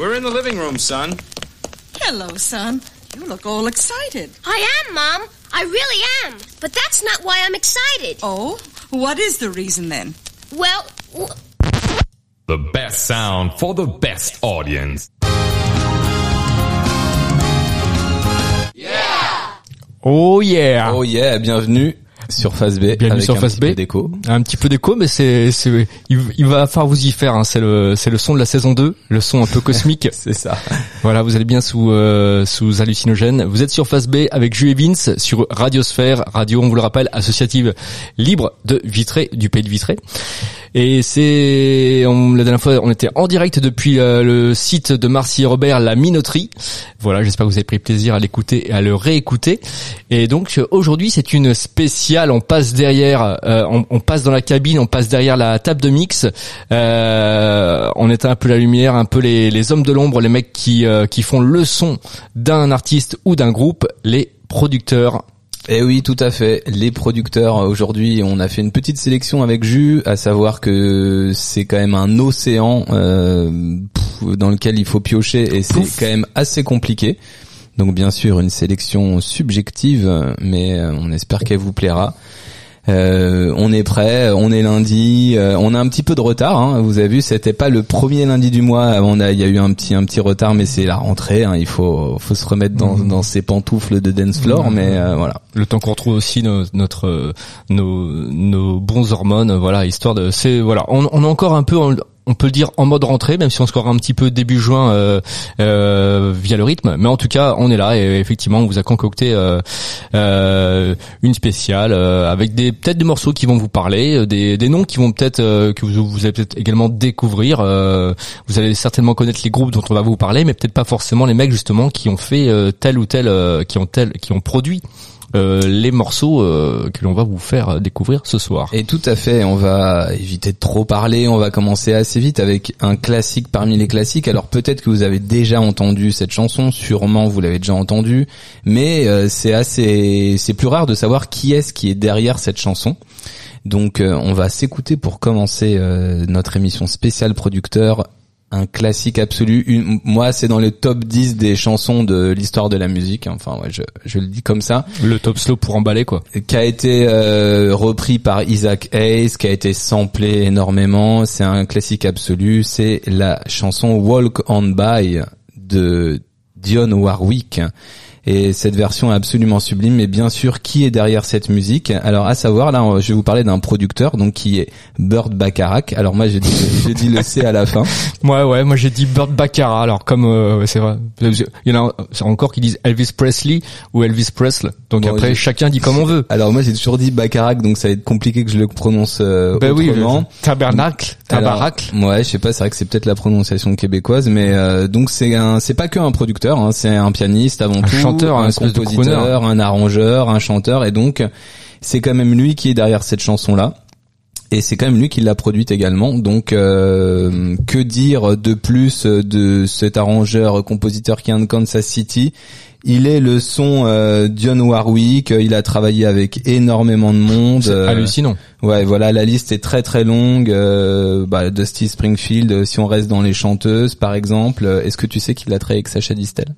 We're in the living room, son. Hello, son. You look all excited. I am, Mom. I really am. But that's not why I'm excited. Oh? What is the reason then? Well, w- The best sound for the best audience. Yeah! Oh yeah Oh yeah, bienvenue sur Face B. Bienvenue avec sur un Face petit B. peu d'écho. Un petit peu d'écho, mais c'est, c'est, il, il va falloir vous y faire. Hein. C'est le, c'est le son de la saison 2, le son un peu cosmique. C'est ça. voilà, vous allez bien sous, euh, sous hallucinogène. Vous êtes sur Face B avec Jules et Vince sur Radiosphère, radio, on vous le rappelle, associative libre de Vitré, du pays de Vitré. Et c'est, on, la dernière fois, on était en direct depuis euh, le site de Marcy et Robert, la Minoterie. Voilà, j'espère que vous avez pris plaisir à l'écouter et à le réécouter. Et donc aujourd'hui, c'est une spéciale. On passe derrière, euh, on, on passe dans la cabine, on passe derrière la table de mix. Euh, on éteint un peu la lumière, un peu les, les hommes de l'ombre, les mecs qui euh, qui font le son d'un artiste ou d'un groupe, les producteurs. Eh oui, tout à fait. Les producteurs, aujourd'hui, on a fait une petite sélection avec Jus, à savoir que c'est quand même un océan euh, dans lequel il faut piocher et c'est quand même assez compliqué. Donc bien sûr, une sélection subjective, mais euh, on espère qu'elle vous plaira. Euh, on est prêt, on est lundi, euh, on a un petit peu de retard. Hein, vous avez vu, c'était pas le premier lundi du mois. On a, il y a eu un petit, un petit retard, mais c'est la rentrée. hein, il faut, faut se remettre dans, dans ses pantoufles de dance floor. Mais euh, voilà. Le temps qu'on retrouve aussi nos, notre euh, nos, nos bons hormones, voilà, histoire de c'est voilà, on, on est encore un peu en- on peut dire en mode rentrée, même si on score un petit peu début juin euh, euh, via le rythme, mais en tout cas on est là et effectivement on vous a concocté euh, une spéciale avec des peut-être des morceaux qui vont vous parler, des, des noms qui vont peut-être que vous, vous allez peut-être également découvrir. vous allez certainement connaître les groupes dont on va vous parler, mais peut-être pas forcément les mecs justement qui ont fait tel ou tel, qui ont tel, qui ont produit euh, les morceaux euh, que l'on va vous faire découvrir ce soir. Et tout à fait, on va éviter de trop parler, on va commencer assez vite avec un classique parmi les classiques. Alors peut-être que vous avez déjà entendu cette chanson, sûrement vous l'avez déjà entendue, mais euh, c'est assez c'est plus rare de savoir qui est-ce qui est derrière cette chanson. Donc on va s'écouter pour commencer notre émission spéciale producteur un classique absolu. Une- moi, c'est dans le top 10 des chansons de l'histoire de la musique. Enfin, ouais, je, je le dis comme ça Le top slow pour emballer quoi. qui a été euh, repris par Isaac Hayes, qui a été samplé énormément. C'est un classique absolu. C'est la chanson Walk On By de Dionne Warwick. Et cette version est absolument sublime. Mais bien sûr, qui est derrière cette musique? Alors, à savoir, là, je vais vous parler d'un producteur, donc qui est Burt Bacharach. Alors moi, j'ai dit, j'ai dit le C à la fin. Ouais ouais, moi j'ai dit Burt Baccarat. Alors comme euh, c'est vrai, il y en a encore qui disent Elvis Presley ou Elvis Presley. Donc Bon, après chacun dit comme on veut. Alors moi, j'ai toujours dit Bacharach, donc ça va être compliqué que je le prononce euh, Ben oui, autrement. le tabernacle. Alors, ouais, je sais pas, c'est vrai que c'est peut-être la prononciation québécoise, mais euh, donc c'est un, c'est pas que un producteur, hein, c'est un pianiste avant Un tout, chanteur, un un espèce de compositeur, un arrangeur, un chanteur, et donc c'est quand même lui qui est derrière cette chanson là. Et c'est quand même lui qui l'a produite également. Donc, euh, que dire de plus de cet arrangeur, compositeur qui vient de Kansas City? Il est le son euh, Dionne Warwick. Il a travaillé avec énormément de monde. C'est euh, hallucinant. Ouais, voilà, la liste est très très longue. Euh, bah, Dusty Springfield, euh, si on reste dans les chanteuses, par exemple, euh, est-ce que tu sais qu'il a travaillé avec Sacha Distel?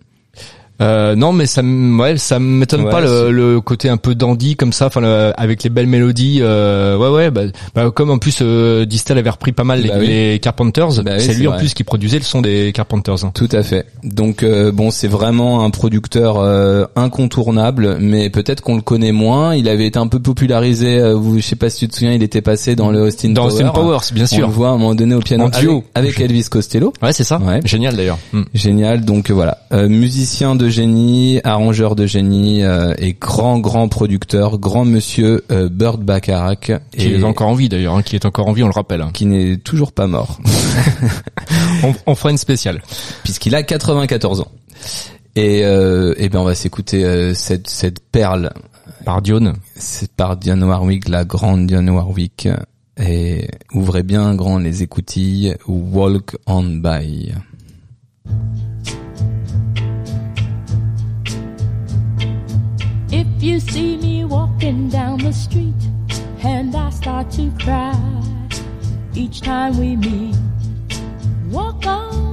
Euh, non, mais ça, ouais, ça m'étonne Ouais, pas le, le côté un peu dandy comme ça, enfin le- avec les belles mélodies. Euh, ouais, ouais. Bah, bah, comme en plus euh, Distel avait repris pas mal les, Bah oui. les Carpenters, Bah oui, c'est lui en plus qui produisait le son des Carpenters. hein. Tout à fait. Donc euh, bon, c'est vraiment un producteur euh, incontournable, mais peut-être qu'on le connaît moins. Il avait été un peu popularisé. euh, vous, je sais pas si tu te souviens, il était passé dans le Austin Dans Power. Austin Powers, bien On sûr. le voit à un moment donné au piano En duo. avec, avec Elvis Costello. Ouais, c'est ça. Ouais. Génial d'ailleurs. Mm. Génial, donc voilà, musicien de génie, arrangeur de génie euh, et grand grand producteur, grand monsieur euh, Burt Bacharach, Qui et est encore en vie d'ailleurs, hein, qui est encore en vie, on le rappelle. hein. qui n'est toujours pas mort, On, on fera une spéciale. puisqu'il a 94 ans. Et, euh, et ben on va s'écouter euh, cette cette perle, Par Dione. c'est par Dionne Warwick, la grande Dionne Warwick. Et ouvrez bien grand les écoutilles, Walk on by. If you see me walking down the street and I start to cry each time we meet, walk on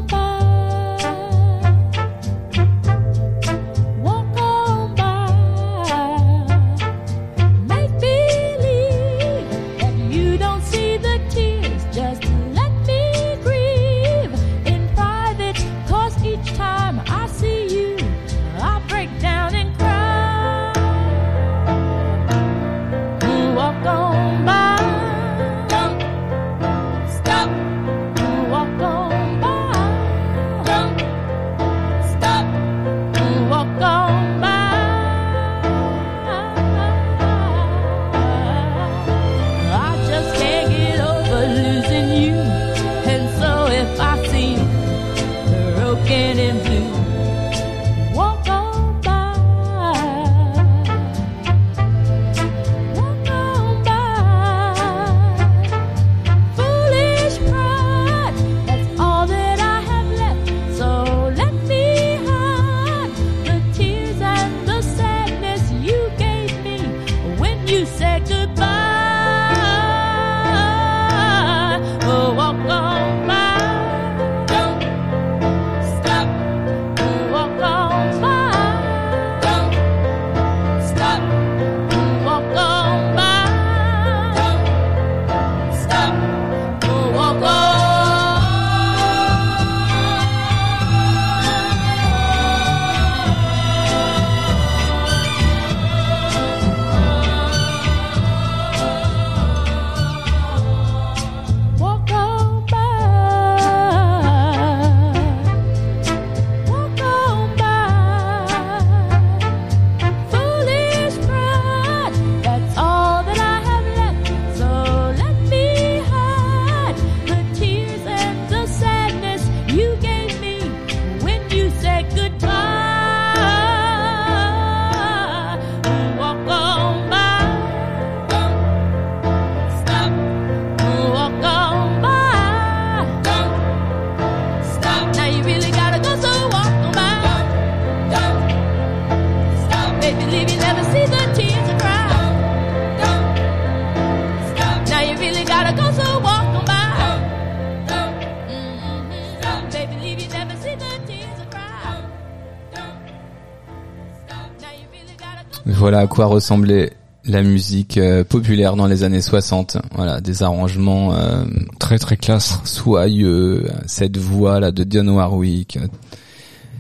Voilà à quoi ressemblait la musique euh, populaire dans les années 60. Voilà, des arrangements euh, Très très classe. soyeux, cette voix là de Dionne Warwick.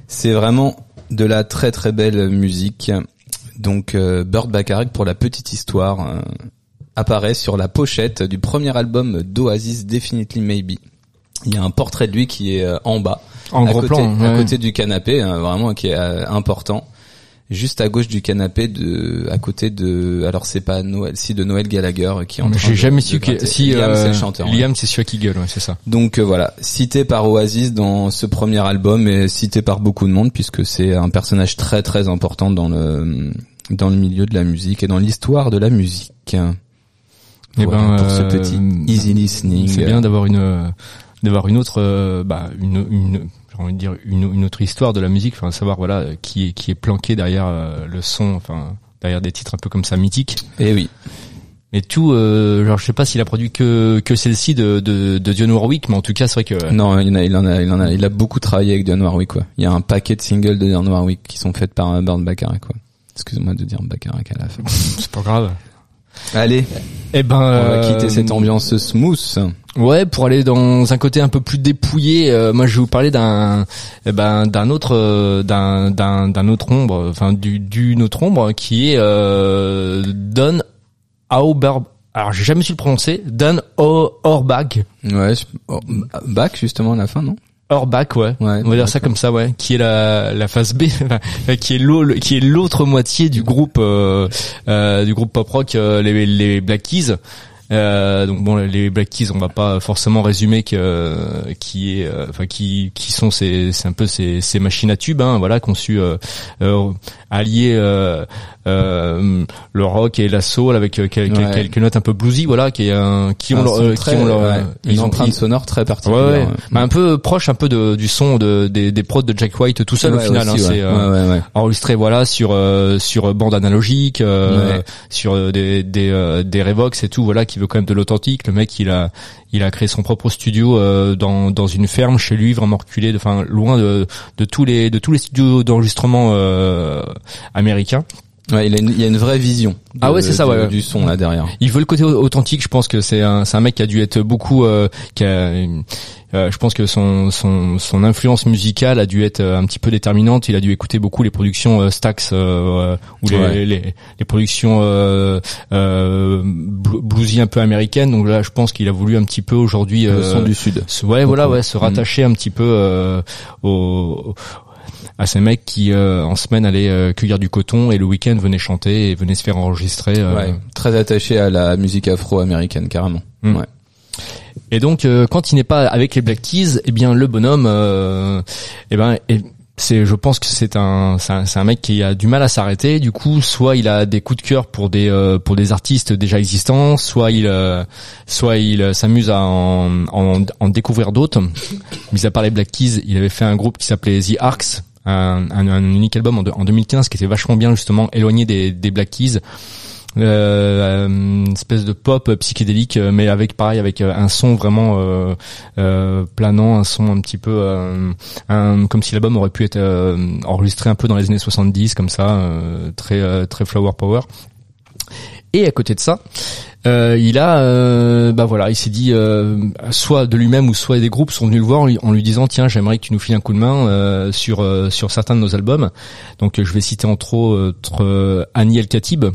C'est vraiment de la très très belle musique. Donc euh, Burt Bacharach pour la petite histoire euh, apparaît sur la pochette du premier album d'Oasis Definitely Maybe. Il y a un portrait de lui qui est euh, en bas, En à gros côté, plan. à côté du canapé, hein, vraiment qui est important. Juste à gauche du canapé, de, à côté de, alors c'est pas Noël, si de Noël Gallagher qui en J'ai jamais su que si Liam, euh, c'est le chanteur. ouais. Liam c'est celui qui gueule, ouais, c'est ça. Donc euh, voilà, cité par Oasis dans ce premier album et cité par beaucoup de monde puisque c'est un personnage très très important dans le dans le milieu de la musique et dans l'histoire de la musique. Eh Voilà, ben, pour ce euh, petit easy listening. C'est bien d'avoir une euh, d'avoir une autre euh, bah une une j'ai envie de dire une, une autre histoire de la musique, enfin savoir voilà euh, qui est qui est planqué derrière euh, le son, enfin derrière des titres un peu comme ça mythiques. Et oui. Mais tout, euh, genre je sais pas s'il a produit que que celle-ci de de, de Dionne Warwick, mais en tout cas c'est vrai que Non, il en a, il en a, il en a, il a beaucoup travaillé avec Dionne Warwick quoi. Il y a un paquet de singles de Dionne Warwick qui sont faits par euh, Burt Bacharach quoi. Excuse-moi de dire Bacharach à la fin. c'est pas grave. Allez, Eh ben, on va euh, quitter cette ambiance smooth. Ouais, pour aller dans un côté un peu plus dépouillé, euh, moi je vais vous parler d'un eh ben d'un autre euh, d'un d'un d'un autre ombre, enfin du d'une autre ombre qui est euh, Don Auber alors j'ai jamais su le prononcer, Don Orbach. Ouais, back justement à la fin non? Orbach, ouais. Ouais. On va dire ça comme ça, ouais. Qui est la la phase B, qui est l'au- qui est l'autre moitié du groupe euh, euh, du groupe pop rock euh, les les Black Keys. Euh, donc bon, les Black Keys, on va pas forcément résumer que qui est, euh, enfin qui qui sont ces, c'est un peu ces, ces machines à tubes, hein, voilà, conçues euh, euh, allier euh, euh, le rock et la soul avec euh, quel- quel- Ouais. quelques notes un peu bluesy, voilà, qui est un, qui ont Un leur, euh, très- qui ont leur, ouais, une ils ont empreinte ils- sonore très particulière. ouais. ouais. Bah, un peu proche un peu de, du son de, des, des prods de Jack White tout seul au final. aussi, hein, c'est euh, enregistré voilà sur euh, sur bande analogique, euh, sur euh, des des euh, des Revox et tout voilà qui veut quand même de l'authentique. Le mec il a il créé son propre studio euh, dans une ferme chez lui vraiment reculé, loin de de tous les de tous les studios d'enregistrement euh, américains. Ouais, il, a une, il y a une vraie vision. de- Ah ouais, c'est ça, du, ouais. Du son là derrière. Il veut le côté authentique. Je pense que c'est un, c'est un mec qui a dû être beaucoup, euh, qui a, euh, je pense que son, son, son influence musicale a dû être euh, un petit peu déterminante. Il a dû écouter beaucoup les productions euh, Stax euh, ou les, Ouais. les, les productions euh, euh, blu- bluesy un peu américaines. Donc là, je pense qu'il a voulu un petit peu aujourd'hui. Le euh, son du sud. se- ouais, voilà, ouais, se rattacher un petit peu euh, au à ces mecs qui euh, en semaine allaient euh, cueillir du coton et le week-end venaient chanter et venaient se faire enregistrer. euh, Ouais, très attaché à la musique afro-américaine carrément. Mm. Ouais. Et donc euh, quand il n'est pas avec les Black Keys, eh bien le bonhomme, euh, eh ben et c'est, je pense que c'est un, c'est un, c'est un mec qui a du mal à s'arrêter. Du coup, soit il a des coups de cœur pour des, euh, pour des artistes déjà existants, soit il, euh, soit il s'amuse à en, en, en découvrir d'autres. Mis à part les Black Keys, il avait fait un groupe qui s'appelait The Arcs, un, un, un unique album en, de- en 2015 qui était vachement bien justement éloigné des, des Black Keys euh, une espèce de pop psychédélique, euh, mais avec pareil avec euh, un son vraiment euh, euh, planant, un son un petit peu euh, un- comme si l'album aurait pu être euh, enregistré un peu dans les années 70 comme ça, euh, très euh, très flower power. Et à côté de ça, euh, il a, euh, bah voilà, il s'est dit, euh, soit de lui-même ou soit des groupes sont venus le voir en lui, disant, tiens, j'aimerais que tu nous files un coup de main euh, sur euh, sur certains de nos albums. Donc euh, je vais citer entre autres euh, Annie El Khatib.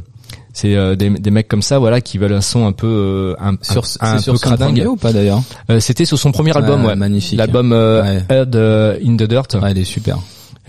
C'est euh, des, des mecs comme ça, voilà, qui veulent un son un peu euh, un, Sur, un, un sur peu son cradingue. ou pas d'ailleurs? Euh, C'était sur son premier album, Ouais, magnifique. l'album euh, Ouais. Head in the Dirt. Ouais, il est super.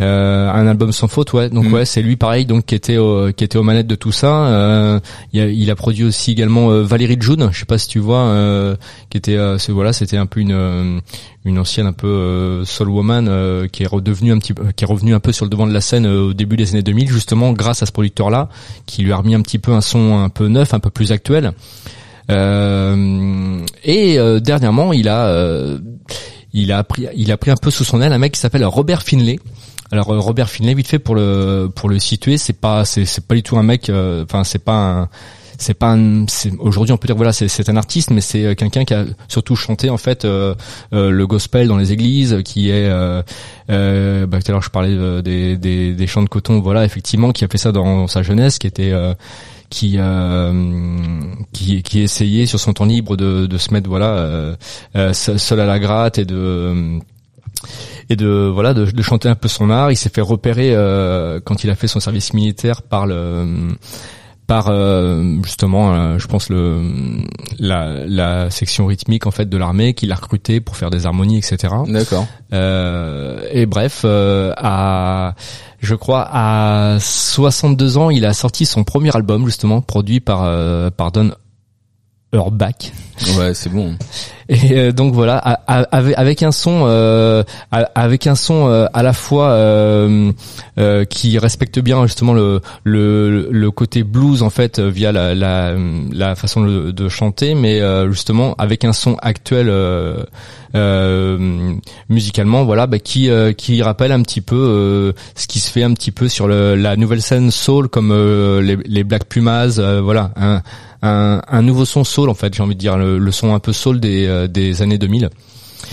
Euh, un album sans faute, ouais. Donc Mm. ouais, c'est lui pareil, donc qui était au, qui était aux manettes de tout ça. Euh, il, a, il a produit aussi également euh, Valérie June, je sais pas si tu vois, euh, qui était, euh, voilà, c'était un peu une une ancienne un peu euh, soul woman euh, qui est redevenue un petit, peu- qui est revenue un peu sur le devant de la scène euh, au début des années 2000, justement grâce à ce producteur-là, qui lui a remis un petit peu un son un peu neuf, un peu plus actuel. Euh, et euh, dernièrement, il a euh, il a pris il a pris un peu sous son aile un mec qui s'appelle Robert Finlay. Alors euh, Robert Finlay, vite fait pour le pour le situer, c'est pas c'est pas du tout un mec. euh, Enfin, c'est pas un c'est pas aujourd'hui on peut dire voilà c'est un artiste mais c'est euh, quelqu'un qui a surtout chanté en fait le gospel dans les églises qui est euh, bah, tout à l'heure je parlais des, des chants de coton voilà effectivement qui a fait ça dans sa jeunesse qui était qui qui qui essayait sur son temps libre de de se mettre voilà seul seul à la gratte et de et de voilà de, de chanter un peu son art. Il s'est fait repérer euh, quand il a fait son service militaire par le par euh, justement euh, je pense le la, la section rythmique en fait de l'armée qui l'a recruté pour faire des harmonies etc D'accord. euh, et bref euh, à je crois à 62 ans il a sorti son premier album justement produit par euh, par Don Urbach Ouais, c'est bon. et euh, donc voilà, avec, un son, euh, avec un son euh, à la fois euh, euh, qui respecte bien justement le, le, côté blues en fait via la, la, façon de, chanter, mais justement avec un son actuel musicalement, voilà, bah, qui qui rappelle un petit peu ce qui se fait un petit peu sur la nouvelle scène soul comme les, Black Pumas, voilà, un, un, nouveau son soul en fait, j'ai envie de dire le son un peu soul des, euh, des années 2000.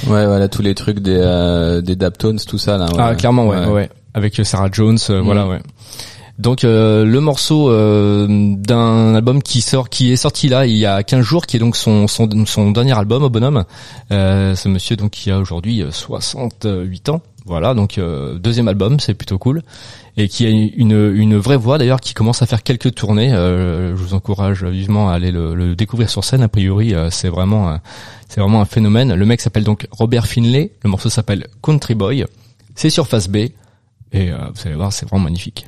Ouais, voilà, tous les trucs des, euh, des Daptones, tout ça, là. ouais. Ah clairement ouais, ouais, avec Sarah Jones, euh, Mm. voilà ouais. Donc euh, le morceau euh, d'un album qui sort, qui est sorti là il y a 15 jours, qui est donc son son, son dernier album au bonhomme. Euh, ce monsieur donc qui a aujourd'hui euh, 68 ans. Voilà donc euh, deuxième album, c'est plutôt cool et qui a une une vraie voix d'ailleurs qui commence à faire quelques tournées. Euh, je vous encourage vivement à aller le, découvrir sur scène. A priori euh, c'est vraiment c'est vraiment un phénomène. Le mec s'appelle donc Robert Finlay. Le morceau s'appelle Country Boy. C'est sur face B et euh, vous allez voir c'est vraiment magnifique.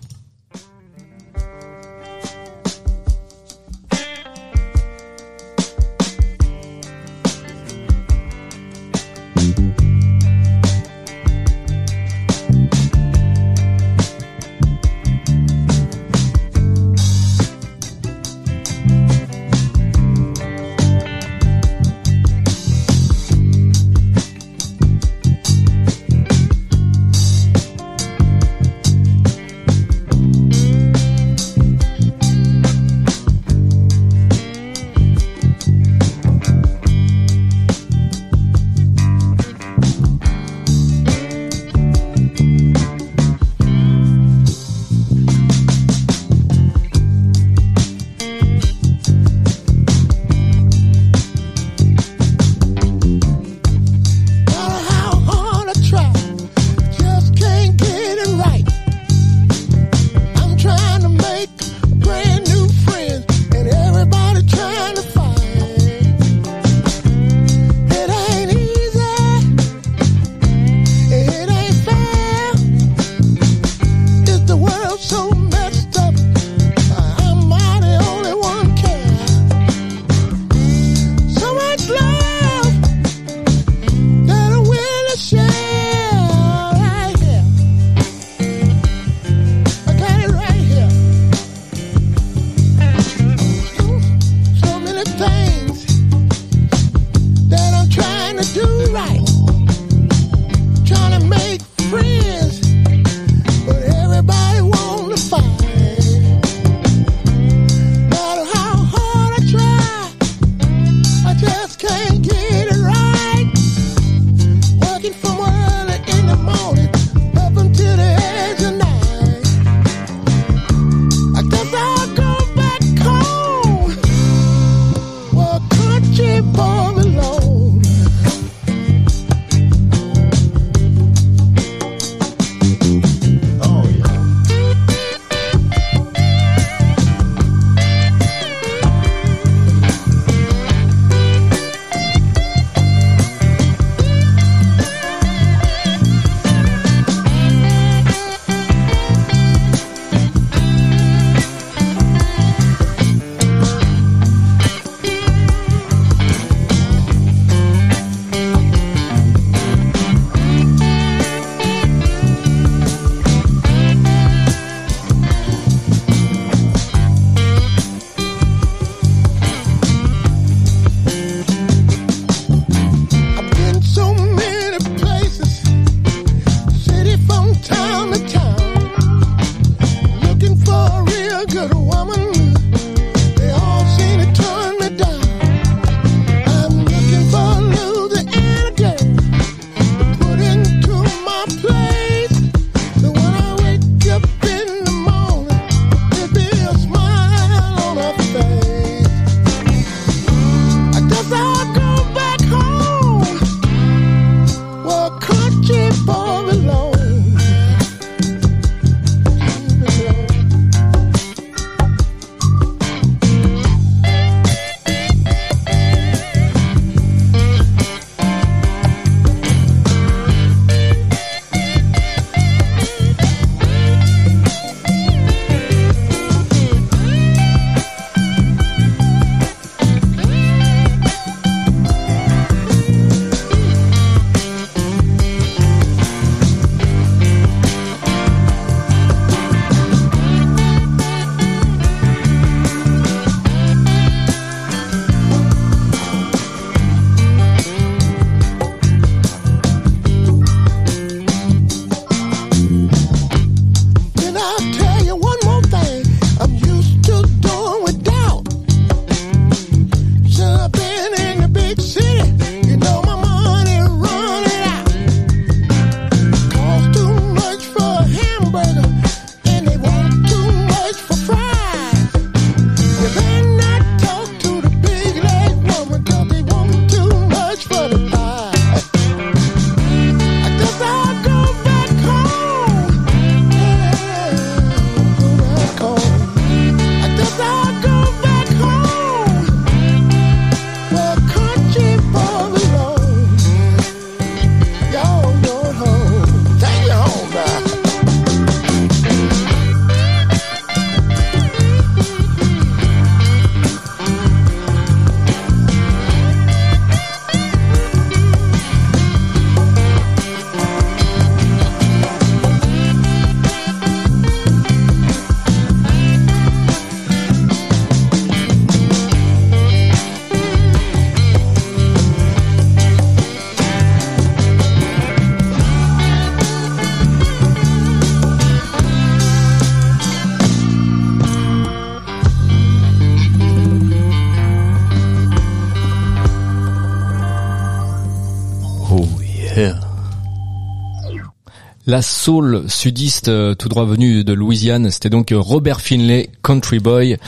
La soul sudiste euh, tout droit venu de Louisiane, c'était donc euh, Robert Finlay, Country Boy,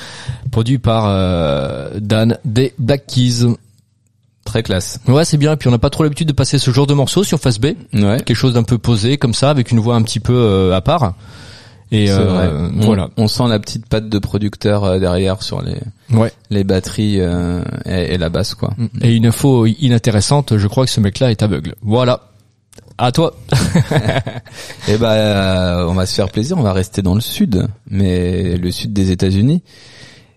produit par euh, Dan des Black Keys. Très classe. Ouais, c'est bien. Et puis on n'a pas trop l'habitude de passer ce genre de morceaux sur Face B. Ouais. Quelque chose d'un peu posé comme ça, avec une voix un petit peu euh, à part. Et euh, vrai. On- voilà. On, sent la petite patte de producteur derrière sur les Ouais. les batteries euh, et, et la basse quoi. Et une info inintéressante, je crois que ce mec-là est aveugle. Voilà. À toi. Et bah euh, on va se faire plaisir, on va rester dans le sud, mais le sud des États-Unis.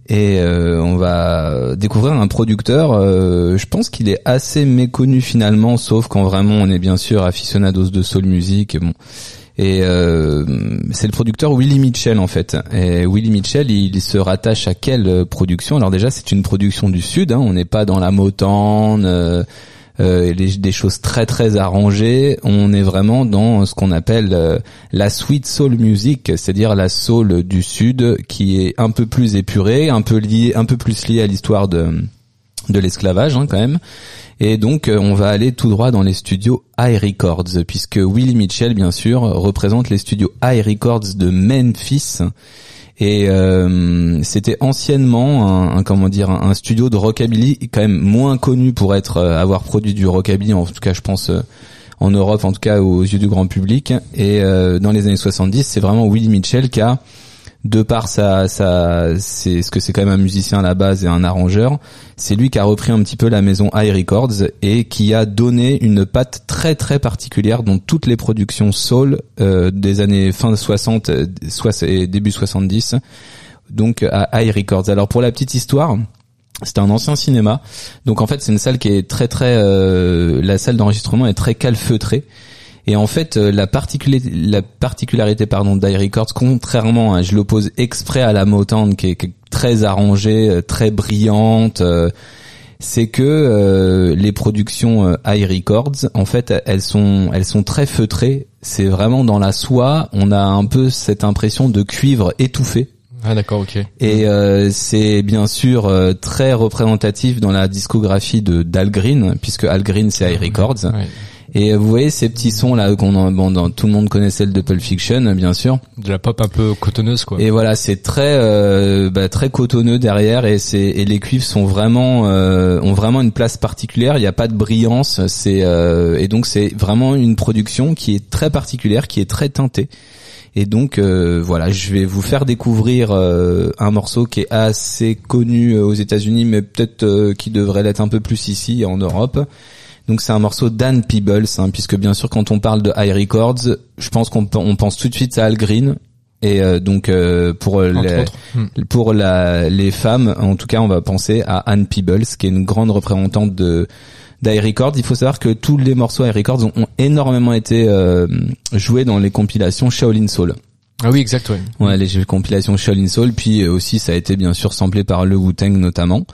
Et euh, on va découvrir un producteur. euh, je pense qu'il est assez méconnu finalement, sauf quand vraiment on est bien sûr aficionados de soul music. Et bon. Et c'est le producteur Willie Mitchell en fait. Et Willie Mitchell, il, se rattache à quelle production? Alors déjà, c'est une production du sud. Hein, on n'est pas dans la Motown. Euh, des choses très très arrangées. On est vraiment dans ce qu'on appelle euh, la sweet soul music, c'est-à-dire la soul du sud qui est un peu plus épurée, un peu liée, un peu plus liée à l'histoire de de l'esclavage hein, quand même. Et donc euh, on va aller tout droit dans les studios High Records puisque Willie Mitchell bien sûr représente les studios High Records de Memphis. Et euh, c'était anciennement un, comment dire un studio de rockabilly quand même moins connu pour être euh, avoir produit du rockabilly en tout cas je pense euh, en Europe en tout cas aux yeux du grand public. Et euh, dans les années 70 c'est vraiment Willie Mitchell qui a de par sa, sa c'est ce que c'est quand même un musicien à la base et un arrangeur, c'est lui qui a repris un petit peu la maison High Records et qui a donné une patte très très particulière dans toutes les productions soul euh, des années fin 60 euh, et début 70 donc à High Records. Alors pour la petite histoire, c'était un ancien cinéma. Donc en fait, c'est une salle qui est très très euh, la salle d'enregistrement est très calfeutrée. Et en fait, euh, la, particulé- la particularité pardon d'High Records, contrairement, à, je l'oppose exprès à la Motown qui est, qui est très arrangée, euh, très brillante, euh, c'est que euh, les productions euh, High Records, en fait, elles sont elles sont très feutrées. C'est vraiment dans la soie. On a un peu cette impression de cuivre étouffé. Ah d'accord, ok. Et euh, c'est bien sûr euh, très représentatif dans la discographie de d'Al Green, puisque Al Green c'est High Records. Ouais. Et euh, vous voyez ces petits sons là qu'on bon, dans- tout le monde connaît celle de Pulp Fiction, bien sûr. De la pop un peu cotonneuse quoi. Et voilà, c'est très euh, bah, très cotonneux derrière et c'est et les cuivres sont vraiment euh, ont vraiment une place particulière. Il n'y a pas de brillance, c'est euh, et donc c'est vraiment une production qui est très particulière, qui est très teintée. Et donc euh, voilà, je vais vous faire découvrir euh, un morceau qui est assez connu euh, aux États-Unis, mais peut-être euh, qui devrait l'être un peu plus ici en Europe. Donc c'est un morceau d'Ann Peebles, hein, puisque bien sûr quand on parle de High Records, je pense qu'on on pense tout de suite à Al Green. Et euh, donc euh, pour Entre les. Hmm. pour la, les femmes, en tout cas, on va penser à Anne Peebles, qui est une grande représentante de d'High Records. Il faut savoir que tous les morceaux High Records ont, ont énormément été euh, joués dans les compilations Shaolin Soul. Ah oui, exact, ouais. Ouais, les compilations Shaolin Soul, puis euh, aussi ça a été bien sûr samplé par le Wu-Tang notamment.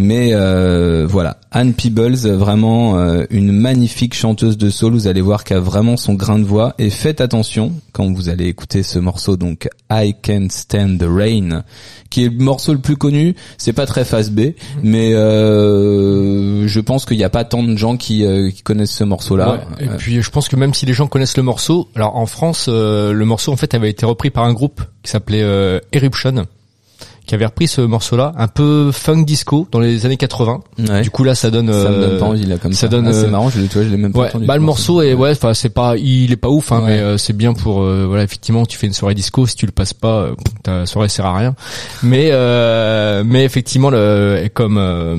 Mais euh, voilà, Anne Peebles, vraiment euh, une magnifique chanteuse de soul. Vous allez voir qu'elle a vraiment son grain de voix. Et faites attention quand vous allez écouter ce morceau, donc I Can't Stand the Rain, qui est le morceau le plus connu. C'est pas très face B, mais euh, je pense qu'il n'y a pas tant de gens qui, euh, qui connaissent ce morceau-là. Ouais. Et Euh, puis je pense que même si les gens connaissent le morceau, alors en France, euh, le morceau en fait avait été repris par un groupe qui s'appelait euh, Eruption, qui avait repris ce morceau-là, un peu funk disco dans les années 80. ouais. Du coup là, ça donne. ça me euh, donne pas envie là comme ça. ça donne, Ah, c'est euh, marrant, je l'ai, je l'ai même pas Ouais, entendu. bah le morceau est ouais, enfin c'est pas, il est pas ouf, hein, Ouais. mais euh, c'est bien pour euh, voilà effectivement tu fais une soirée disco, si tu le passes pas, euh, ta soirée sert à rien. Mais euh, mais effectivement le comme euh,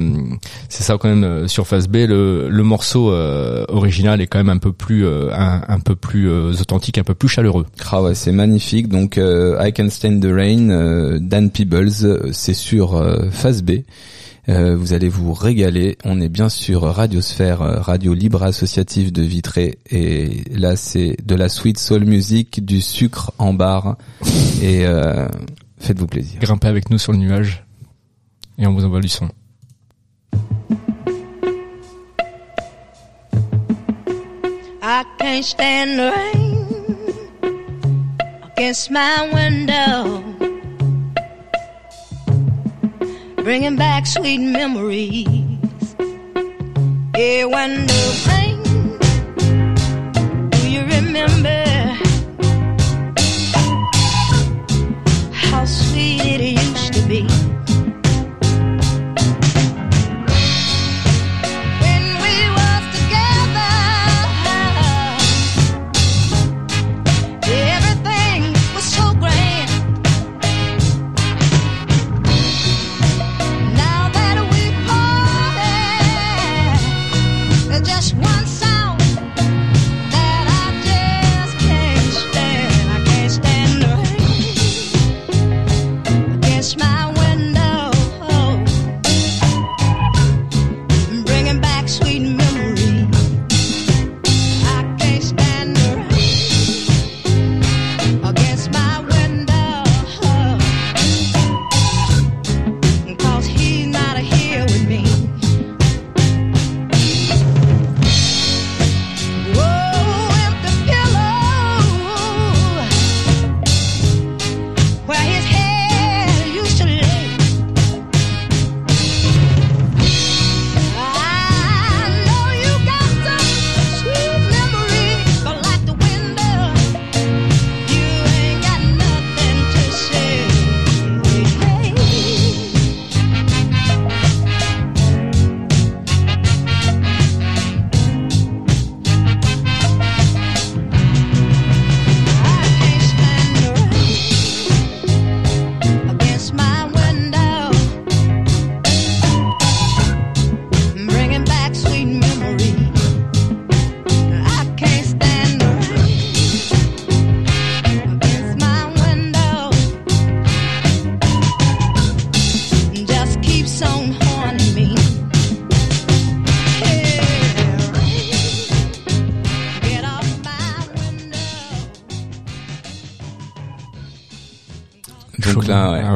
c'est ça quand même euh, sur Face B, le le morceau euh, original est quand même un peu plus euh, un, un peu plus euh, authentique, un peu plus chaleureux. Ah ouais, c'est magnifique. Donc euh, I Can Stand the Rain, euh, Dan Peebles, euh, c'est sur euh, Phase B. Euh, vous allez vous régaler. On est bien sur Radiosphère, euh, radio libre associative de Vitré. Et là, c'est de la sweet soul music, du sucre en barre. Et euh, faites-vous plaisir. Grimpez avec nous sur le nuage et on vous envoie du son. I can't stand the rain against my window, bringing back sweet memories. Yeah, when the rain, do you remember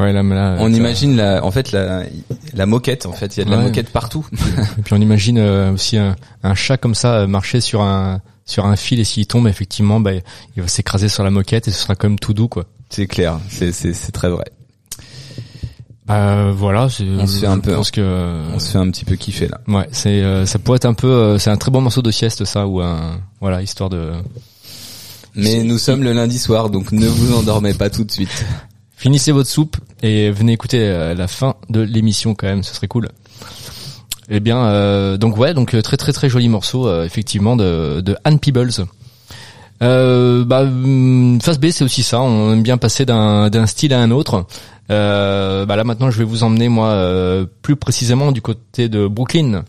ouais. Là, là, On imagine la, en fait la, la moquette. En fait, il y a de la Ouais. moquette partout. Et puis on imagine euh, aussi un, un chat comme ça euh, marcher sur un sur un fil et s'il tombe effectivement, bah, il va s'écraser sur la moquette et ce sera quand même tout doux quoi. c'est clair. C'est c'est c'est très vrai. Bah voilà, On se fait un peu, pense que On se fait un petit peu kiffer là. ouais, c'est euh, ça pourrait être un peu euh, c'est un très bon morceau de sieste ça ou un voilà histoire de Mais nous sommes le lundi soir, donc ne vous endormez pas tout de suite. Finissez votre soupe et venez écouter euh, la fin de l'émission quand même, ce serait cool. Eh bien, euh, donc ouais, donc euh, très très très joli morceau effectivement de, de Anne Peebles. Euh, bah, hum, Face B, c'est aussi ça. On aime bien passer d'un style à un autre. Euh, bah là maintenant, je vais vous emmener moi plus précisément du côté de Brooklyn,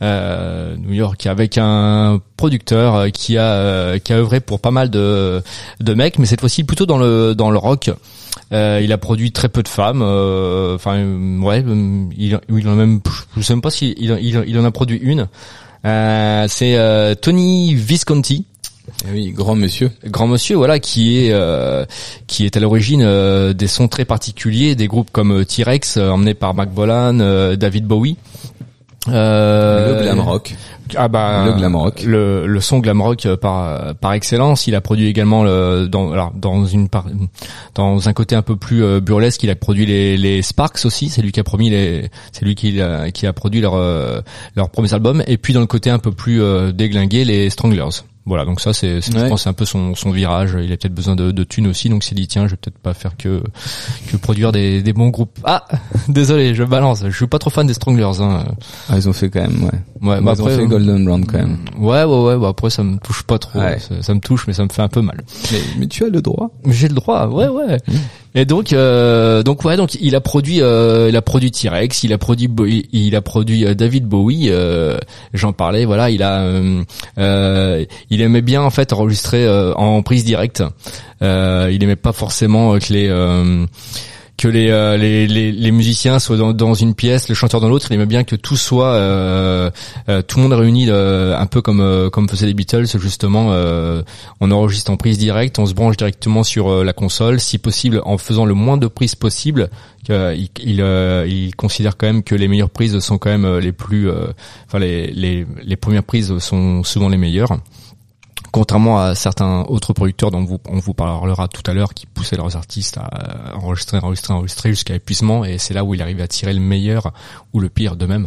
New York, avec un producteur qui a qui a œuvré pour pas mal de de mecs, mais cette fois-ci plutôt dans le dans le rock. Euh, il a produit très peu de femmes. euh, Enfin, euh, ouais, euh, il, il en a même, je sais même pas s'il il, il, il en a produit une. Euh, c'est euh, Tony Visconti Eh oui, grand monsieur. grand monsieur voilà qui est euh, qui est à l'origine euh, des sons très particuliers des groupes comme T-Rex euh, emmené par Mac Bolan David Bowie euh, le glam rock. Ah bah Le glam rock. le, le son glam rock euh, par par excellence. Il a produit également le, dans alors dans une par, dans un côté un peu plus euh, burlesque il a produit les, les Sparks aussi. C'est lui qui a promis les c'est lui qui a, qui a produit leur euh, leur premier album. Et puis dans le côté un peu plus déglingué les Stranglers voilà donc ça c'est c'est- je pense c'est un peu son son virage il a peut-être besoin de, de thunes aussi donc il s'est dit tiens je vais peut-être pas faire que que produire des des bons groupes ah désolé je balance je suis pas trop fan des Stranglers hein Ah, ils ont fait quand même, ouais. ouais ils bah ont après, fait euh, Golden Brown quand même. Ouais, ouais, ouais. Bah après, ça me touche pas trop. Ouais. Ça, ça me touche, mais ça me fait un peu mal. Mais, mais tu as le droit. J'ai le droit. Ouais, ouais. Mmh. Et donc, euh, donc ouais, donc il a produit, euh, il a produit T-Rex, il a produit, Bo- il, a produit euh, David Bowie. euh, J'en parlais. Voilà, il a, euh, euh, il aimait bien en fait enregistrer en prise directe. Il aimait pas forcément que les que les, euh, les, les les musiciens soient dans, dans une pièce, le chanteur dans l'autre. Il aimait bien que tout soit euh, euh, tout le monde réuni, euh, un peu comme euh, comme faisaient les Beatles. Justement, euh, on enregistre en prise directe, on se branche directement sur la console, si possible en faisant le moins de prises possible. il, il, il considère quand même que les meilleures prises sont quand même les plus, enfin les, les les premières prises sont souvent les meilleures. Contrairement à certains autres producteurs dont on vous parlera tout à l'heure qui poussaient leurs artistes à enregistrer, enregistrer, enregistrer jusqu'à épuisement et c'est là où il arrive à tirer le meilleur ou le pire d'eux-mêmes.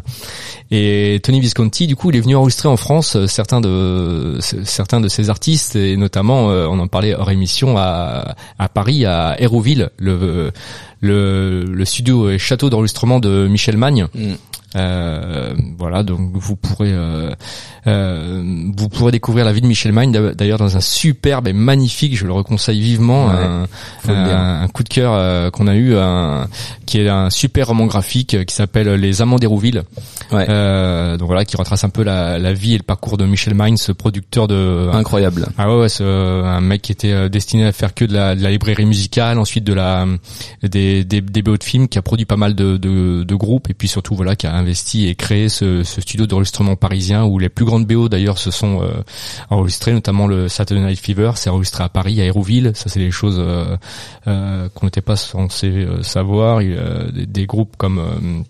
Et Tony Visconti, du coup, il est venu enregistrer en France euh, certains de certains de ses artistes et notamment, euh, on en parlait hors émission à, à Paris, à Hérouville, le le, le studio et château d'enregistrement de Michel Magne. Mm. Euh, voilà, donc vous pourrez euh, euh, vous pourrez découvrir la vie de Michel Magne d'a- d'ailleurs dans un superbe et magnifique, je le reconseille vivement, Ouais, un, coup de cœur euh, qu'on a eu, un, qui est un super roman graphique euh, qui s'appelle Les Amants d'Hérouville. Ouais. Euh, donc voilà, qui retrace un peu la, la vie et le parcours de Michel Magne, ce producteur de Incroyable. ah ouais, ouais un mec qui était destiné à faire que de la, de la librairie musicale, ensuite de la des des, des BO de films, qui a produit pas mal de, de, de groupes et puis surtout voilà qui a investi et créé ce, studio d'enregistrement parisien où les plus grandes BO d'ailleurs se sont euh, enregistrées, notamment le Saturday Night Fever, c'est enregistré à Paris, à Hérouville. Ça c'est des choses euh, euh, qu'on n'était pas censé savoir. Des groupes comme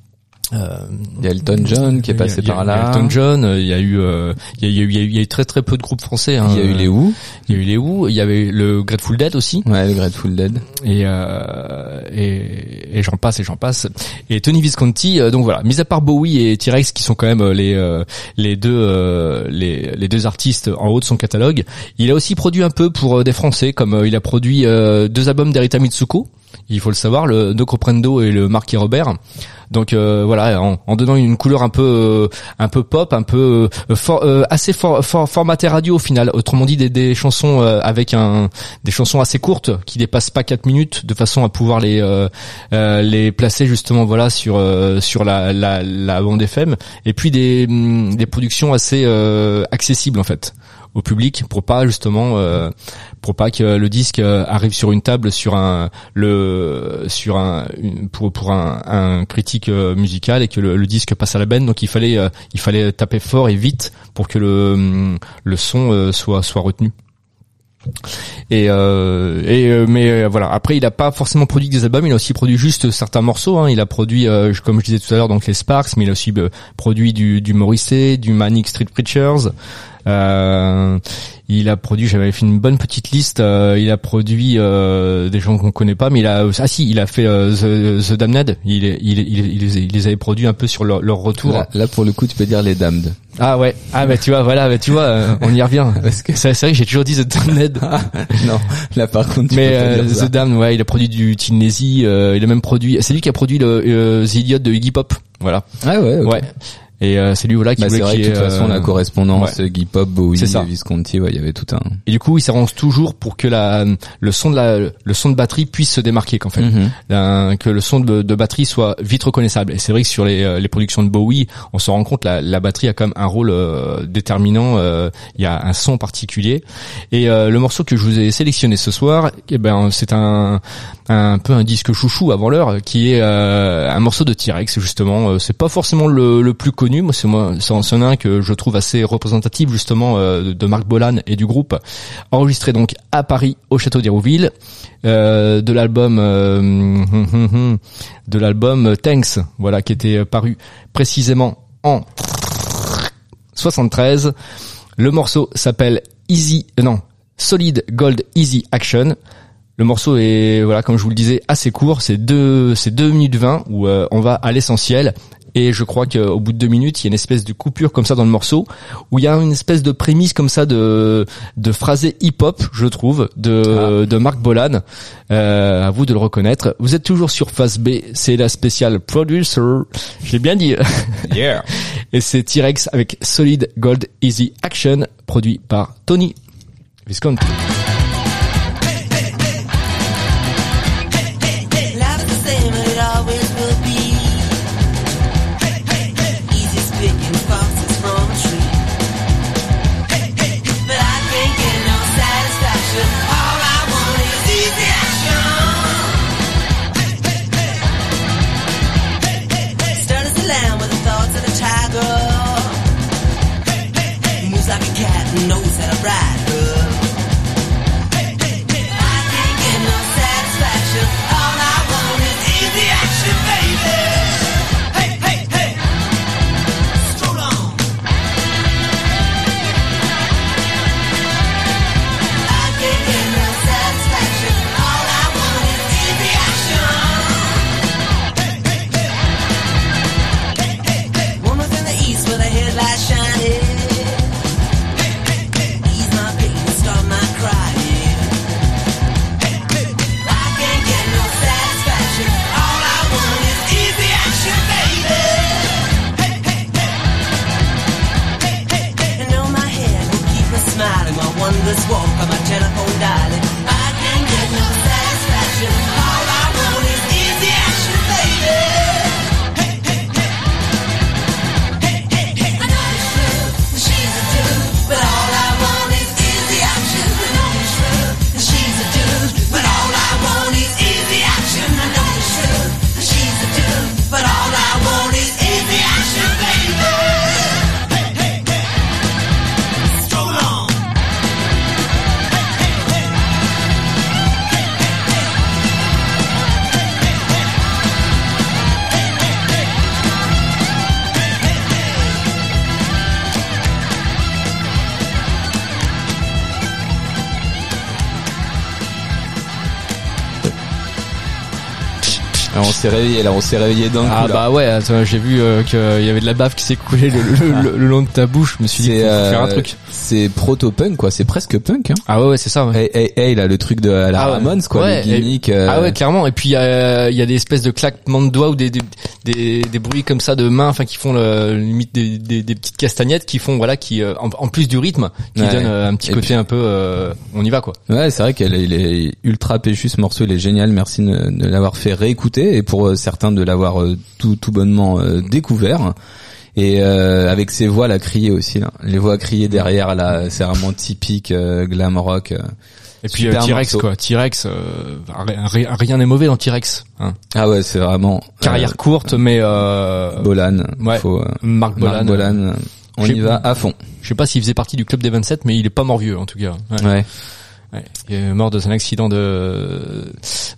euh, Il y a Elton John qui est passé a- par il y a là. Elton John, euh, il y a eu, euh, il y a, eu, il y a eu, il y a eu très très peu de groupes français. hein. Il y a eu les Who. Il y a eu les Who, il y avait le Grateful Dead aussi, Ouais, le Grateful Dead. et euh, et, et j'en passe et j'en passe. Et Tony Visconti, euh, donc voilà, mis à part Bowie et T-Rex qui sont quand même euh, les les deux les les deux artistes en haut de son catalogue, il a aussi produit un peu pour des Français, comme il a produit deux albums d'Erita Mitsuko. Il faut le savoir, le No Comprendo et le Marquis Robert. Donc euh, voilà, en, en donnant une couleur un peu euh, un peu pop, un peu euh, euh, assez for, for- formaté radio au final. Autrement dit, des, des chansons euh, avec un des chansons assez courtes qui dépassent pas 4 minutes, de façon à pouvoir les euh, les placer justement voilà sur sur la, la la bande FM. Et puis des des productions assez accessibles en fait au public pour pas justement euh, pour pas que le disque euh, arrive sur une table sur un le sur un pour pour un, un critique euh, musical et que le, le disque passe à la benne donc il fallait euh, il fallait taper fort et vite pour que le hum, le son soit soit retenu Et, euh, et euh, mais voilà. Après, il a pas forcément produit des albums. Il a aussi produit juste certains morceaux. Hein. Il a produit, comme je disais tout à l'heure, donc les Sparks, mais il a aussi produit du, du Morrissey, du Manic Street Preachers. Euh, il a produit, j'avais fait une bonne petite liste. euh, il a produit euh, des gens qu'on connaît pas, mais il a ah si, il a fait euh, The, The Damned. Il, il, il, il, les- il les avait produits un peu sur leur, leur retour. Là, là, pour le coup, tu peux dire les damned. Ah ouais, ah bah tu vois, voilà, bah, tu vois, euh, on y revient. Parce que- c'est vrai que j'ai toujours dit The Damned. non, là par contre, tu Mais peux euh, dire. The Damned, ouais, il a produit du Tin Lizzy, euh, il a même produit, c'est lui qui a produit le euh, The Idiot de Iggy Pop, voilà. Ah ouais. Ouais. Et euh, c'est lui voilà qui Bah, c'est voulait que de toute façon euh, la correspondance ouais. Guy Pop, Bowie. Visconti, ouais, il y avait tout un. Et du coup, il s'arrange toujours pour que la le son de la le son de batterie puisse se démarquer qu'en fait. Mhm. Que le son de, de batterie soit vite reconnaissable. Et c'est vrai que sur les, euh, les productions de Bowie, on se rend compte la, la batterie a quand même un rôle euh, déterminant. euh, Il y a un son particulier. Et euh, le morceau que je vous ai sélectionné ce soir, eh ben c'est un un peu un disque chouchou avant l'heure, qui est euh, un morceau de T-Rex justement. Euh, C'est pas forcément le, le plus connu. C'est moi, c'est un que je trouve assez représentatif justement euh, de Marc Bolan et du groupe. Enregistré donc à Paris au château d'Hérouville. Euh, de l'album euh, de l'album Thanks voilà qui était paru précisément en 73 le morceau s'appelle Easy non Solid Gold Easy Action. Le morceau est voilà comme je vous le disais assez court. C'est deux c'est deux minutes 20 où on va à l'essentiel et je crois qu'au bout de deux minutes, il y a une espèce de coupure comme ça dans le morceau, où il y a une espèce de prémisse comme ça de de phrasé hip-hop, je trouve, de de Marc Bolan. Euh, à vous de le reconnaître. Vous êtes toujours sur Face B, c'est la spéciale producer. J'ai bien dit. Yeah. Et c'est T-Rex avec Solid Gold Easy Action, produit par Tony Visconti. S'est réveillé là, on s'est réveillé d'un Ah coup. là. bah ouais, attends, j'ai vu euh, qu'il y avait de la bave qui s'est coulée le, le- le- le long de ta bouche. Je me suis dit, faut euh, faire un truc. C'est proto punk quoi, c'est presque punk. Hein. Ah ouais, c'est ça. Ouais. Hey, hey, hey, là, le truc de la Ah. Ramones quoi, Ouais, les gimmicks. et- euh, Ah ouais, clairement. Et puis il y a, il y a des espèces de claquements de doigts ou des des, des, des bruits comme ça de mains, enfin qui font le, limite des, des, des petites castagnettes qui font voilà qui euh, en, en plus du rythme qui Ouais. donne euh, un petit Et côté puis- un peu euh, on y va quoi. Ouais, c'est vrai qu'il est, ultra péchu ce morceau, il est génial. Merci de, de l'avoir fait réécouter et pour certains de l'avoir tout tout bonnement euh, découvert. Et euh, avec ses voix là crier aussi là. Les voix crier derrière là, c'est vraiment typique euh, glam rock. euh. Et puis euh, T-Rex quoi. T-Rex, euh, ri- ri- rien n'est mauvais dans T-Rex. Hein. Ah ouais, c'est vraiment Carrière courte mais euh, Bolan. Ouais. Faut, Marc Bolan. Marc Bolan, on y va à fond. Je sais pas s'il faisait partie du club des 27 mais il est pas mort vieux en tout cas. Ouais. Ouais. Ouais. Il est mort dans un accident de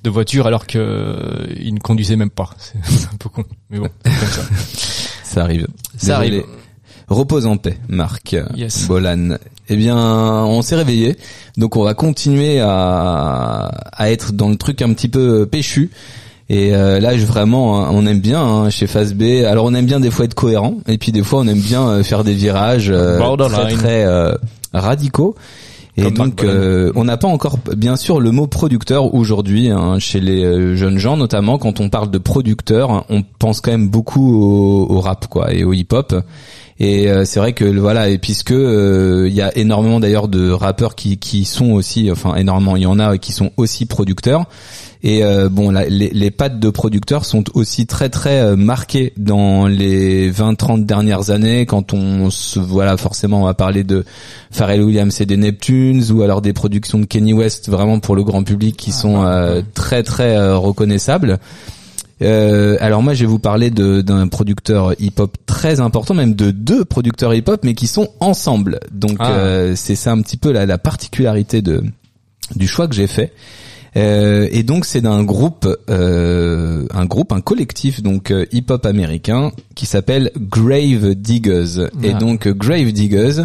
de voiture alors que il ne conduisait même pas. C'est un peu con, mais bon, c'est comme ça. Ça arrive. Ça Désolé. arrive. Repose en paix, Marc Yes. Bolan. Eh bien, on s'est réveillé, donc on va continuer à, à être dans le truc un petit peu péchu. Et euh, là, je, vraiment, hein, on aime bien hein, chez Phase B. Alors, on aime bien des fois être cohérent, et puis des fois, on aime bien euh, faire des virages euh, très très euh, radicaux. Et Comme donc, euh, on n'a pas encore, bien sûr, le mot producteur aujourd'hui hein, chez les euh, jeunes gens, notamment quand on parle de producteur, on pense quand même beaucoup au, au rap, quoi, et au hip-hop. Et euh, c'est vrai que voilà, et puisque euh, il y a énormément d'ailleurs de rappeurs qui qui sont aussi, enfin énormément, il y en a qui sont aussi producteurs. Et euh, bon, la- les, les pattes de producteurs sont aussi très très euh, marquées dans les 20-30 dernières années. Quand on se voilà, forcément, on va parler de Pharrell Williams et des Neptunes, ou alors des productions de Kenny West, vraiment pour le grand public, qui sont euh, très très euh, reconnaissables. Euh, alors moi je vais vous parler de- d'un producteur hip-hop très important, même de deux producteurs hip-hop, mais qui sont ensemble. Donc Ah. euh, c'est ça un petit peu la, la particularité de du choix que j'ai fait. Euh, et donc c'est d'un groupe, euh, un groupe, un collectif donc euh, hip-hop américain qui s'appelle Grave Diggers. Et Ah. donc Grave Diggers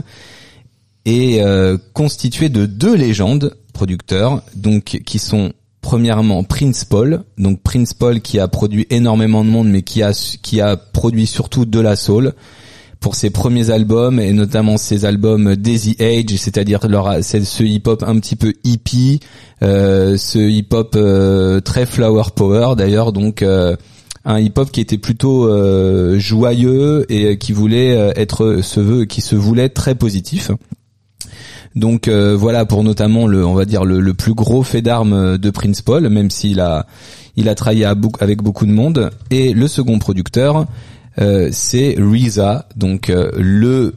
est euh, constitué de deux légendes producteurs, donc qui sont premièrement Prince Paul, donc Prince Paul qui a produit énormément de monde, mais qui a qui a produit surtout de la soul pour ses premiers albums et notamment ses albums Daisy Age, c'est-à-dire leur ce hip-hop un petit peu hippie, euh, ce hip-hop euh, très flower power d'ailleurs, donc euh, un hip-hop qui était plutôt joyeux et qui voulait être se veut qui se voulait très positif. Donc voilà pour notamment le on va dire le, plus gros fait d'armes de Prince Paul, même s'il a il a travaillé avec beaucoup de monde. Et le second producteur, c'est RZA, donc euh, le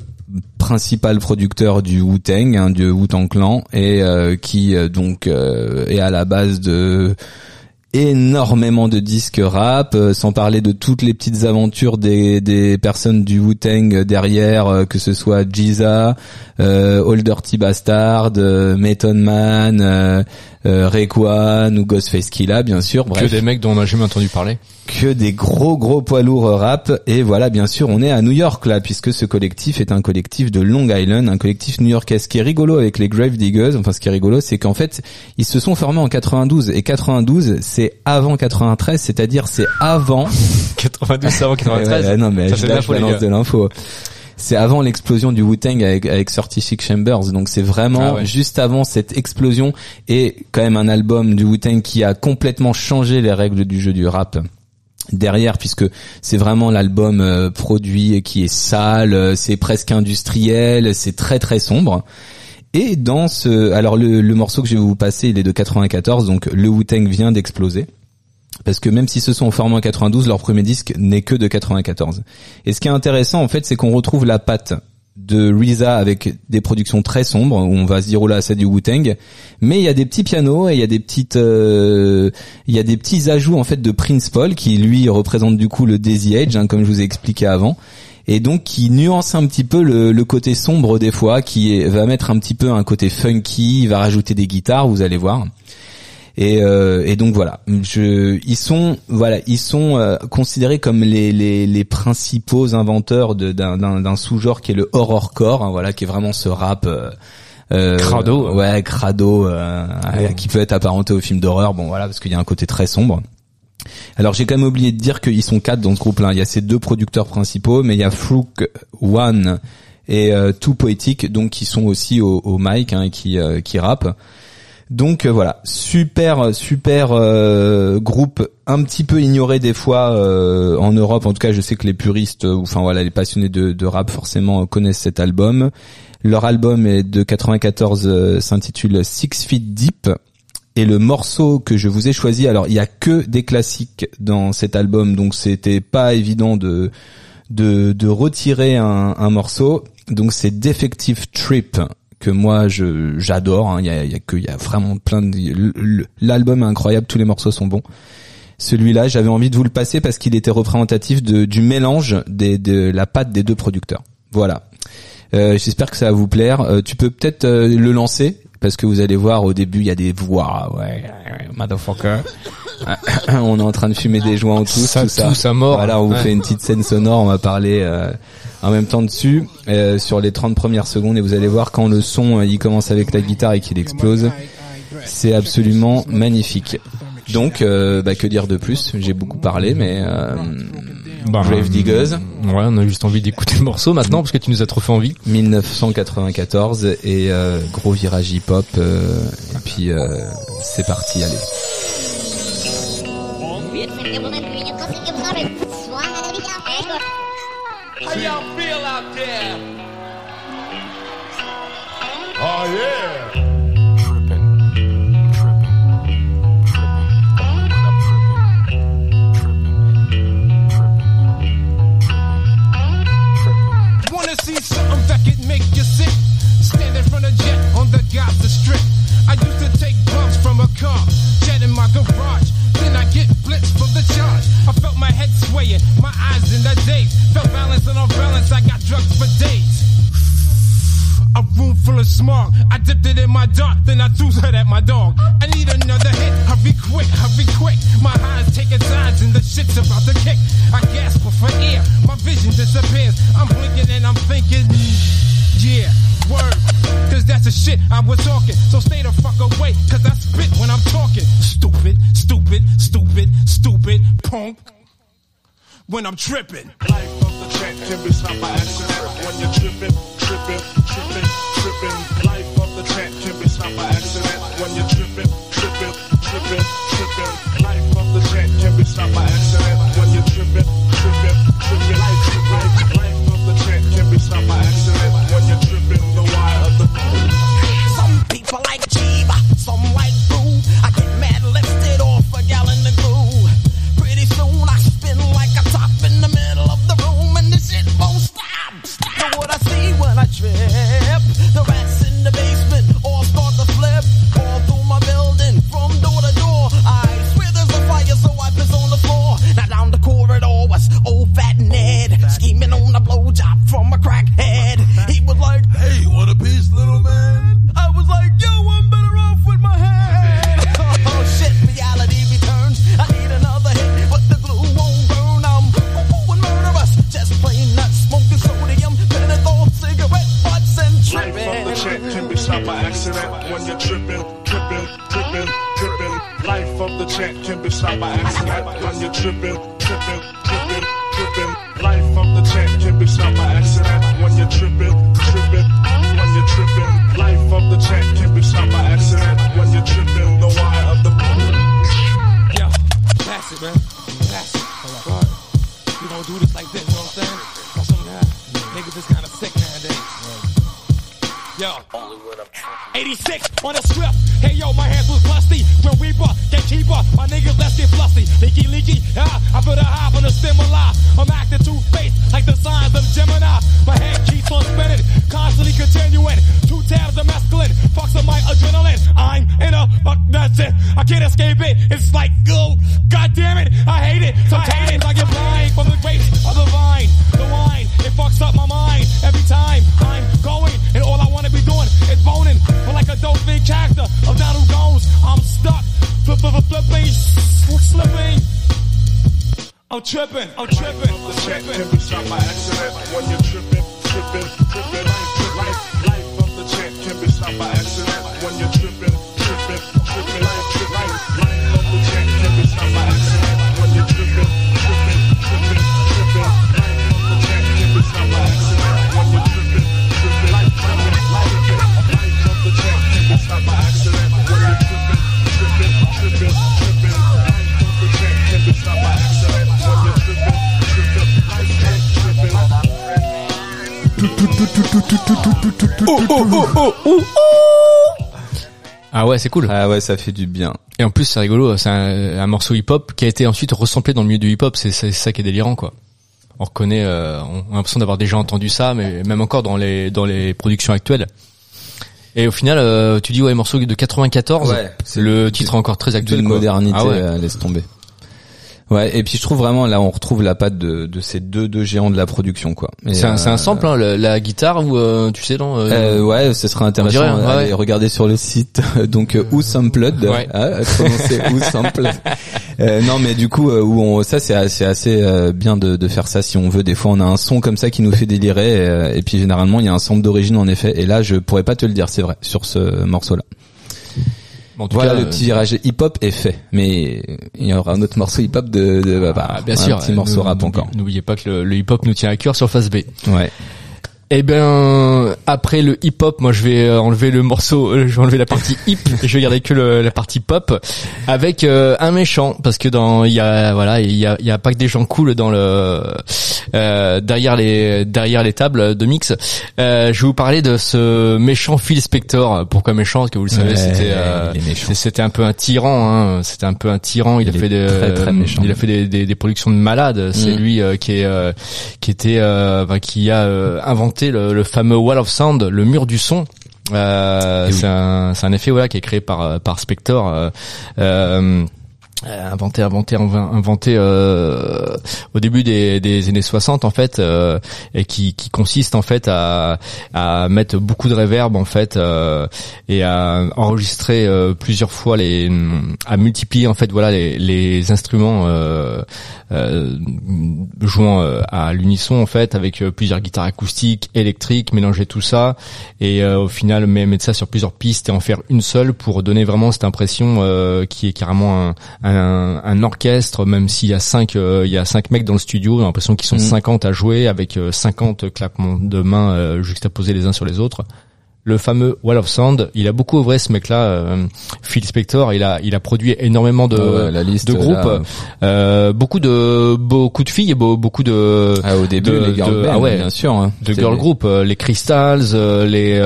principal producteur du Wu-Tang, hein, du Wu-Tang Clan, et euh, qui euh, donc euh, est à la base de énormément de disques rap, euh, sans parler de toutes les petites aventures des, personnes du Wu-Tang derrière, euh, que ce soit Jiza, euh, Old Dirty Bastard, euh, Method Man, euh, euh, Raekwon ou Ghostface Killah, bien sûr. Bref Que des mecs dont on n'a jamais entendu parler. que des gros gros poids lourds rap et voilà bien sûr on est à New York là puisque ce collectif est un collectif de Long Island un collectif new-yorkais ce qui est rigolo avec les Grave Diggers enfin ce qui est rigolo c'est qu'en fait ils se sont formés en 92 et 92 c'est avant 93 c'est-à-dire c'est avant 92 avant Ouais, 93. ouais, non mais je, là, je balance de l'info c'est avant l'explosion du Wu-Tang avec, avec 36 Chambers. Donc c'est vraiment Ah ouais. juste avant cette explosion et quand même un album du Wu-Tang qui a complètement changé les règles du jeu du rap derrière puisque c'est vraiment l'album euh, produit qui est sale, euh, c'est presque industriel, c'est très très sombre. Et dans ce alors le, le morceau que je vais vous passer, il est de 94 donc le Wu-Tang vient d'exploser. Parce que même s'ils se sont formés en 92, leur premier disque n'est que de 94. Et ce qui est intéressant, en fait, c'est qu'on retrouve la patte de RZA avec des productions très sombres, où on va se dire, oh là, c'est du Wu-Tang. Mais il y a des petits pianos et il y a des petites, euh, il y a des petits ajouts, en fait, de Prince Paul, qui lui représente du coup le Daisy Age, hein, comme je vous ai expliqué avant. Et donc, qui nuance un petit peu le, côté sombre des fois, qui va mettre un petit peu un côté funky, il va rajouter des guitares, vous allez voir. Et, euh, et donc voilà, je, ils sont voilà, ils sont euh, considérés comme les, les, les principaux inventeurs d'un sous-genre qui est le horrorcore, hein, voilà, qui est vraiment ce rap. Euh, euh, Crado. ouais, crado, euh, qui peut être apparenté au film d'horreur, bon voilà, parce qu'il y a un côté très sombre. Alors j'ai quand même oublié de dire qu'ils sont quatre dans ce groupe-là. Il y a ces deux producteurs principaux, mais il y a Frook One et euh, Too Poetic, donc qui sont aussi au, au mic, hein, et qui euh, qui rappent. Donc euh, voilà, super super euh, groupe un petit peu ignoré des fois euh, en Europe. En tout cas, je sais que les puristes, euh, ou enfin voilà, les passionnés de, rap forcément euh, connaissent cet album. Leur album est de 94, euh, s'intitule Six Feet Deep. Et le morceau que je vous ai choisi, alors il y a que des classiques dans cet album, donc c'était pas évident de de, retirer un morceau. Donc c'est Defective Trip que moi je j'adore. hein. Il y a, y a que il y a vraiment plein de l'album est incroyable, tous les morceaux sont bons. Celui-là, j'avais envie de vous le passer parce qu'il était représentatif de, du mélange des, de la patte des deux producteurs. Voilà. Euh, J'espère que ça va vous plaire. Euh, tu peux peut-être euh, le lancer parce que vous allez voir au début il y a des voix, ouais, motherfucker. on est en train de fumer des joints tous, Ça tout ça. tousse à mort. Voilà, on vous Ouais. fait une petite scène sonore, on va parler euh, en même temps dessus euh, sur les 30 premières secondes et vous allez voir quand le son euh, il commence avec la guitare et qu'il explose, c'est absolument magnifique. Donc, euh, bah, que dire de plus? J'ai beaucoup parlé, mais euh, Bah, Grave Diggers, Ouais, on a juste envie d'écouter le morceau maintenant parce que tu nous as trop fait envie. 1994 et euh, gros virage hip-hop. euh, et puis euh, c'est parti, allez. yeah. Oh, yeah. See something that can make you sick. Stand in front of Jet on the Gaza Strip. I used to take bumps from a car, jet in my garage. Then I get blitzed from the charge. I felt my head swaying, my eyes in the daze. Felt balance and off balance, I got drugs for days. A room full of smog. I dipped it in my dark, then I threw that at my dog. I need another hit. Hurry quick, hurry quick. My high's taking signs and the shit's about to kick. I gasp for air. My vision disappears. I'm blinking and I'm thinking, yeah, word. Cause that's the shit I was talking. So stay the fuck away, cause I spit when I'm talking. Stupid, stupid, stupid, stupid, punk. When I'm tripping. Life of the track can be stopped by accident when you're tripping, tripping, tripping, tripping. Life of the Ah ouais, c'est cool. Ah ouais, ça fait du bien. Et en plus, c'est rigolo, c'est un, un morceau hip-hop qui a été ensuite resamplé dans le milieu du hip-hop. C'est c'est ça qui est délirant, quoi. On reconnaît, euh, on a l'impression d'avoir déjà entendu ça, mais même encore dans les dans les productions actuelles. Et au final, euh, tu dis ouais, morceau de 94. Ouais, c'est le titre est encore très actuel. Quoi. modernité, Ah ouais. euh, laisse tomber. Ouais, et puis je trouve vraiment là on retrouve la patte de, de ces deux deux géants de la production quoi. Et, C'est un, euh, sample, hein, la guitare ou euh, tu sais dans. euh, Euh, ouais, ce serait intéressant. dirait, ouais, Allez, ouais. regardez sur le site. Donc Who Sampled, Ouais. hein, prononcé Sampled. Euh, non, mais du coup, où on, ça c'est assez, assez bien de, de faire ça si on veut. Des fois, on a un son comme ça qui nous fait délirer, euh, et puis généralement il y a un sample d'origine en effet. Et là, je pourrais pas te le dire, c'est vrai, sur ce morceau-là. en tout Voilà, cas, le petit virage hip-hop est fait, mais il y aura un autre morceau hip-hop de, de bah, bah, Ah, bien un sûr. petit morceau rap encore. N'oubliez pas que le, le hip-hop nous tient à cœur sur Face B. Ouais. Eh bien, après le hip-hop, moi je vais euh, enlever le morceau, euh, je vais enlever la partie hip et je vais garder que le- la partie pop avec euh, un méchant parce que dans il y a voilà il y a il y a pas que des gens cool dans le euh, derrière les derrière les tables de mix. Euh, je vais vous parler de ce méchant Phil Spector. Pourquoi méchant? Parce que vous le savez, Ouais, c'était c'était un peu un tyran. Hein. C'était un peu un tyran. Il, Il a fait des très, très méchant. il a fait des, des, des productions de malades. C'est Mm. lui qui est qui était enfin, qui a euh, le, le fameux wall of sound, le mur du son. Euh, Eh oui. c'est un effet voilà qui est créé par euh, par Spector. euh, inventé inventé inven- inventé euh, au début des, années 60 en fait euh, et qui, qui consiste en fait à, à mettre beaucoup de reverb en fait euh, et à enregistrer euh, plusieurs fois les à multiplier en fait voilà les, les instruments euh, euh, jouant euh, à l'unisson en fait avec euh, plusieurs guitares acoustiques électriques mélanger tout ça et euh, au final mettre ça sur plusieurs pistes et en faire une seule pour donner vraiment cette impression euh, qui est carrément un, un orchestre même s'il y a cinq euh, il y a cinq mecs dans le studio a l'impression qu'ils sont Mhm. 50 à jouer avec euh, 50 claquements de mains euh, juxtaposés les uns sur les autres le fameux Wall of Sound, il a beaucoup œuvré ce mec-là, euh, Phil Spector. Il a, il a produit énormément de, ouais, la liste de groupes, là, euh, beaucoup de, beaucoup de filles et beaucoup de, Ah, au début, de- les girl de- ah ouais, bien sûr. hein. de girl group, euh, les Crystals, euh, les,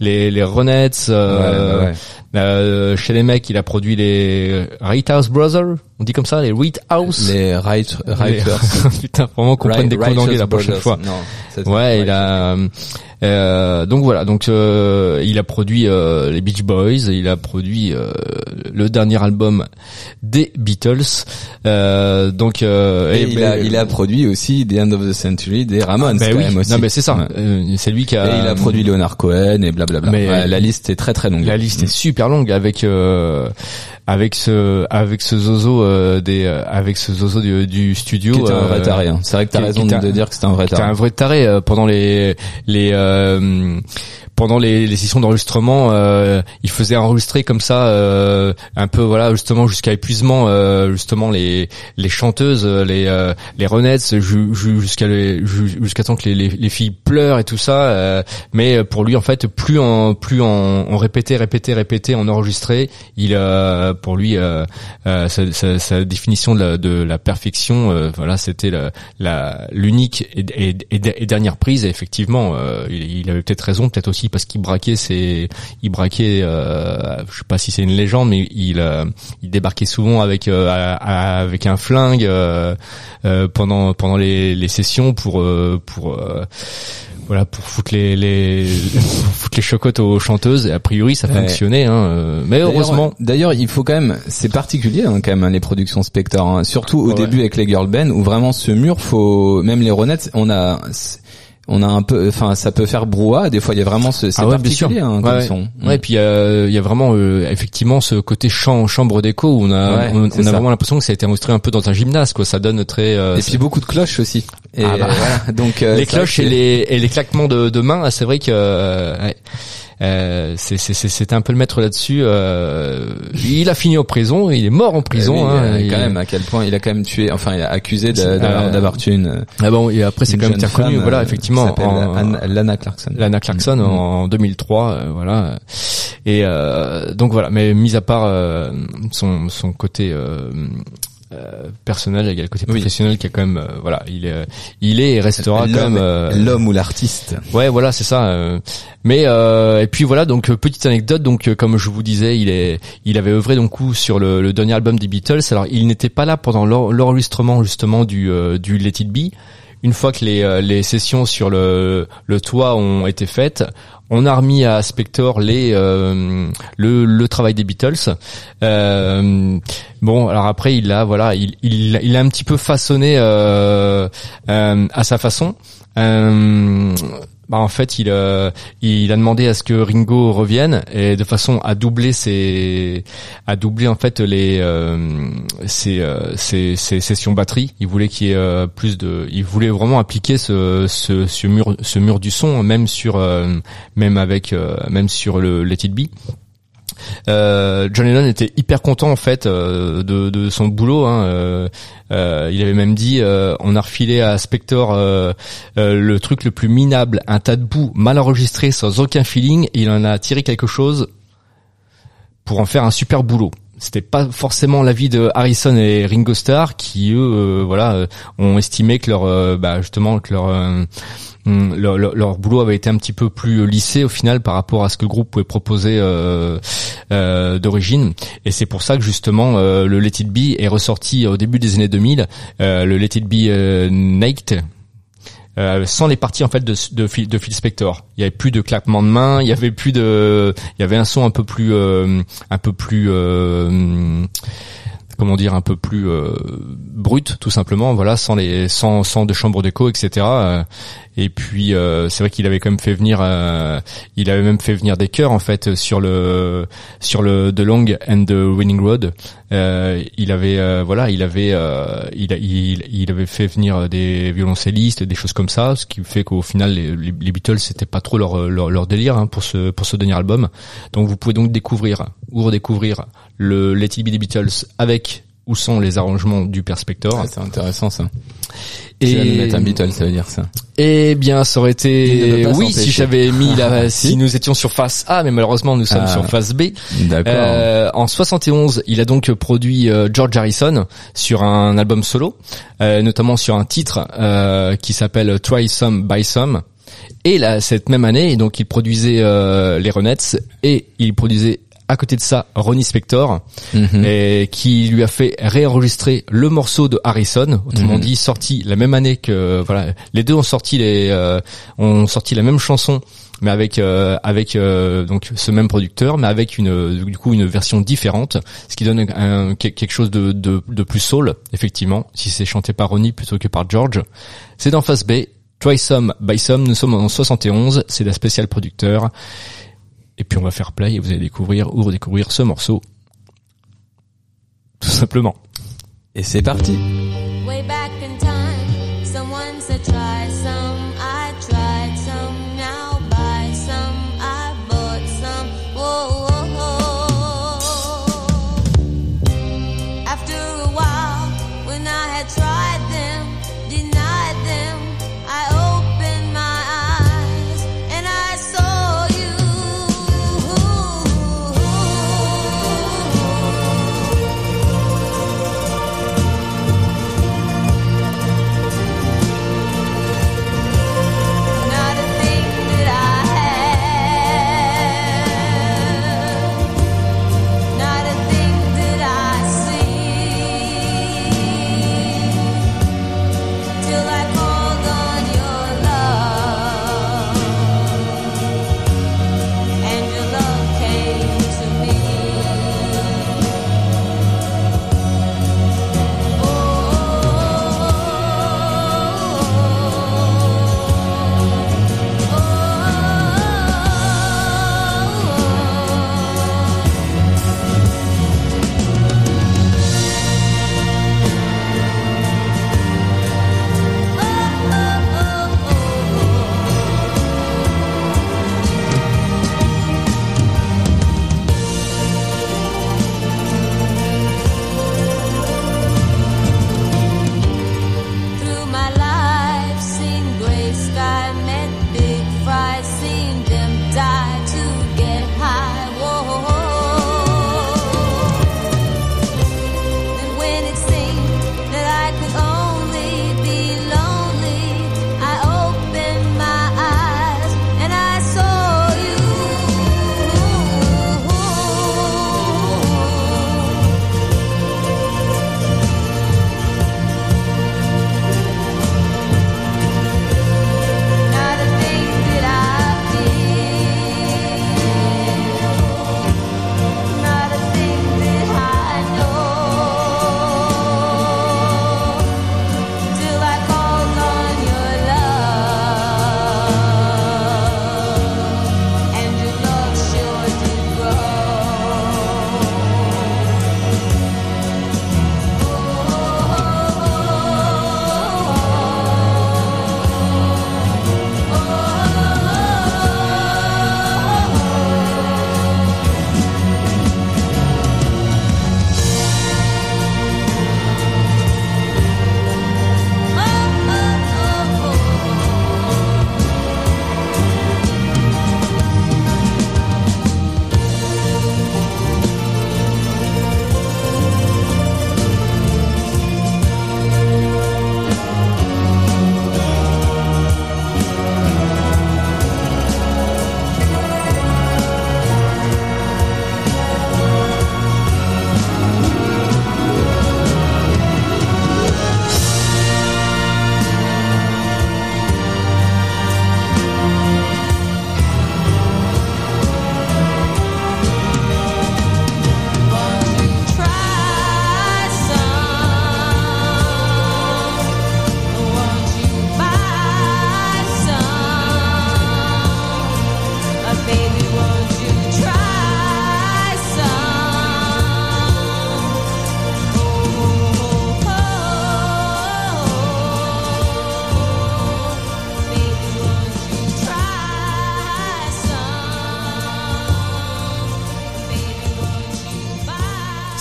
les, les Ronettes. Ouais, euh, chez les mecs, il a produit les House Brothers. On dit comme ça, les House. Les right, Les- writers. Putain, vraiment qu'on prenne des cours d'anglais la prochaine fois. Non, Ouais, il a. euh, donc voilà, donc euh, il a produit euh, les Beach Boys, il a produit euh, le dernier album des Beatles. Euh, donc euh, Et et il, ben, a, il a produit aussi The End of the Century des Ramones ben oui, non mais c'est ça. C'est lui qui a. Et il a produit Leonard Cohen et blablabla. Mais- Ouais, la liste est très très longue. La liste est super longue avec euh, avec ce avec ce zozo euh, des avec ce zozo du, du studio. Qui un vrai taré. hein. C'est vrai que t'as raison de, un- dire que c'était un vrai taré. un vrai taré pendant les les euh, pendant les, sessions d'enregistrement. euh, il faisait enregistrer comme ça euh, un peu voilà justement jusqu'à épuisement euh, justement les les chanteuses euh, les euh, les renettes ju- ju- jusqu'à jusqu'à temps que les, les, les filles pleurent et tout ça. euh, mais pour lui en fait plus en plus en, on répétait répétait répétait on enregistrait il pour lui sa, sa- définition de la, perfection voilà c'était la l'unique et, dernière prise et effectivement il avait peut-être raison peut-être aussi parce qu'il braquait ses il braquait euh, je sais pas si c'est une légende mais il euh, il débarquait souvent avec euh, à- à- avec un flingue euh, euh, pendant pendant les, les sessions pour euh, pour euh, voilà pour foutre les les foutre les chocottes aux chanteuses et a priori ça Ouais. fonctionnait hein, mais D'ailleurs, heureusement D'ailleurs, il faut quand même, c'est particulier hein, quand même hein, les productions Spectre, hein. surtout au Ouais. début avec les girl band où vraiment ce mur, faut même les Ronettes, on a, on a un peu, enfin ça peut faire brouhaha. Des fois, il y a vraiment ce, c'est Ah ouais, bien sûr. particulier hein, comme ouais. son. Ouais, et puis euh, il y a vraiment euh, effectivement ce côté champ, chambre d'écho où on a on, on a ça. vraiment l'impression que ça a été enregistré un peu dans un gymnase quoi. Ça donne très euh, Et puis beaucoup de cloches aussi. Et Ah bah. euh, voilà. Donc euh, les cloches et les et les claquements de, de mains. C'est vrai que euh, c'est c'est c'est- c'était un peu le maître là-dessus. Euh, il a fini en prison, il est mort en prison. Oui, hein, il- quand même à quel point il a quand même tué, enfin il a accusé d'avoir euh, d'avoir tué une. Ah bon, et après c'est quand même reconnu. Voilà, euh, effectivement, en- Anne- Lana Clarkson. Lana Clarkson Mm. en 2003, euh, voilà. Et euh, donc voilà, mais mis à part son son côté euh, personnel, il y a le côté Oui. professionnel qui est quand même, euh, voilà, il est il est et restera quand L'homme- même. euh, L'homme ou l'artiste. Ouais, voilà, c'est ça. Mais euh, et puis voilà, donc petite anecdote. Donc comme je vous disais, il est, il avait œuvré donc coup sur le, le dernier album des Beatles. Alors il n'était pas là pendant l'en- l'enregistrement justement du du Let It Be. une fois que les, les sessions sur le, le toit ont été faites, on a remis à Spector euh, le, travail des Beatles. Euh, bon, alors après il a voilà, il il, a un petit peu façonné euh, à sa façon. Bah en fait, il, euh, il a demandé à ce que Ringo revienne et de façon à doubler ses, à doubler en fait les, euh, ses, euh, ses, ses sessions batterie. Il voulait qu'il y ait euh, plus de, il voulait vraiment appliquer ce, ce, ce mur, ce mur du son même sur, euh, même avec, euh, même sur le Let It Be. Euh, John Lennon était hyper content en fait euh, de, son boulot. Hein. Euh, il avait même dit on a refilé à Spector le truc le plus minable, un tas de boue mal enregistré sans aucun feeling. Il en a tiré quelque chose pour en faire un super boulot. C'était pas forcément l'avis de Harrison et Ringo Starr qui eux voilà ont estimé que leur bah, justement que leur leur, leur- boulot avait été un petit peu plus lissé au final par rapport à ce que le groupe pouvait proposer euh, euh, d'origine et c'est pour ça que justement euh, le Let It Be est ressorti au début des années 2000 euh, le Let It Be euh, Naked euh, sans les parties en fait de, de, Phil, de Phil Spector. Il y avait plus de claquements de mains, il y avait plus de, il y avait un son un peu plus, euh, un peu plus, euh, comment dire, un peu plus euh, brut tout simplement. Voilà, sans les, sans, sans de chambre d'écho, etc. Euh, Et puis euh, c'est vrai qu'il avait quand même fait venir, euh, il avait même fait venir des chœurs en fait sur le, sur le The Long and the Winning Road. Euh, il avait, euh, voilà, il avait, il, il, il avait fait venir des violoncellistes, des choses comme ça, ce qui fait qu'au final les Beatles c'était pas trop leur, leur, leur délire hein, pour ce pour ce dernier album. Donc vous pouvez donc découvrir ou redécouvrir le Let It Be des Beatles avec où sont les arrangements du Père Spector. Ah, c'est intéressant ça. Et- vas nous mettre un Beatle, ça veut dire ça. Eh bien, ça aurait été oui si j'avais mis la Si. nous étions sur face A, mais malheureusement nous sommes Ah. sur face B. D'accord. Euh, en 71, il a donc produit euh, George Harrison sur un album solo, euh, notamment sur un titre euh, qui s'appelle Try Some Buy Some. Et là, cette même année, donc il produisait euh, les Ronettes et il produisait à côté de ça Ronnie Spector, Mhm. et qui lui a fait réenregistrer le morceau de Harrison, autrement Mhm. dit sorti la même année que voilà, les deux ont sorti les euh, ont sorti la même chanson mais avec euh, avec euh, donc ce même producteur mais avec une du coup une version différente ce qui donne un- que- quelque chose de, de de plus soul effectivement si c'est chanté par Ronnie plutôt que par George c'est dans Face B Try Some Buy Some nous sommes en 71 c'est la spéciale producteur et puis on va faire play et vous allez découvrir ou redécouvrir ce morceau tout simplement Et c'est parti. Way back in time, someone said try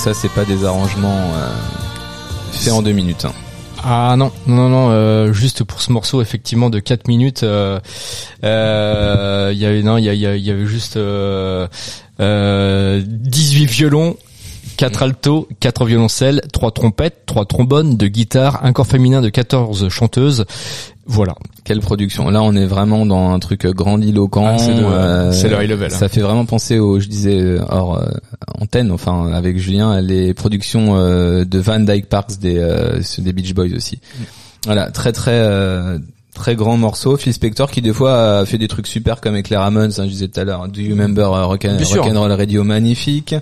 ça c'est pas des arrangements euh, faits en deux minutes. hein. Ah non, non, non, euh, juste pour ce morceau effectivement de 4 minutes, euh, euh, il y avait non, il y, a- il y avait juste euh, euh, 18 violons, 4 altos, 4 violoncelles, 3 trompettes, 3 trombones, 2 guitares, un corps féminin de 14 chanteuses. Voilà. Quelle production Là, on est vraiment dans un truc grandiloquent. Ah, c'est euh, c'est le high level, hein. Ça fait vraiment penser au, je disais euh, hors euh, antenne, enfin avec Julien, les productions euh, de Van Dyke Parks des euh, des Beach Boys aussi. Voilà, très très euh, très grand morceau. Phil Spector qui des fois a fait des trucs super comme avec les Ramones, hein, je disais tout à l'heure. Do you remember euh, Rock, and Roll Radio magnifique.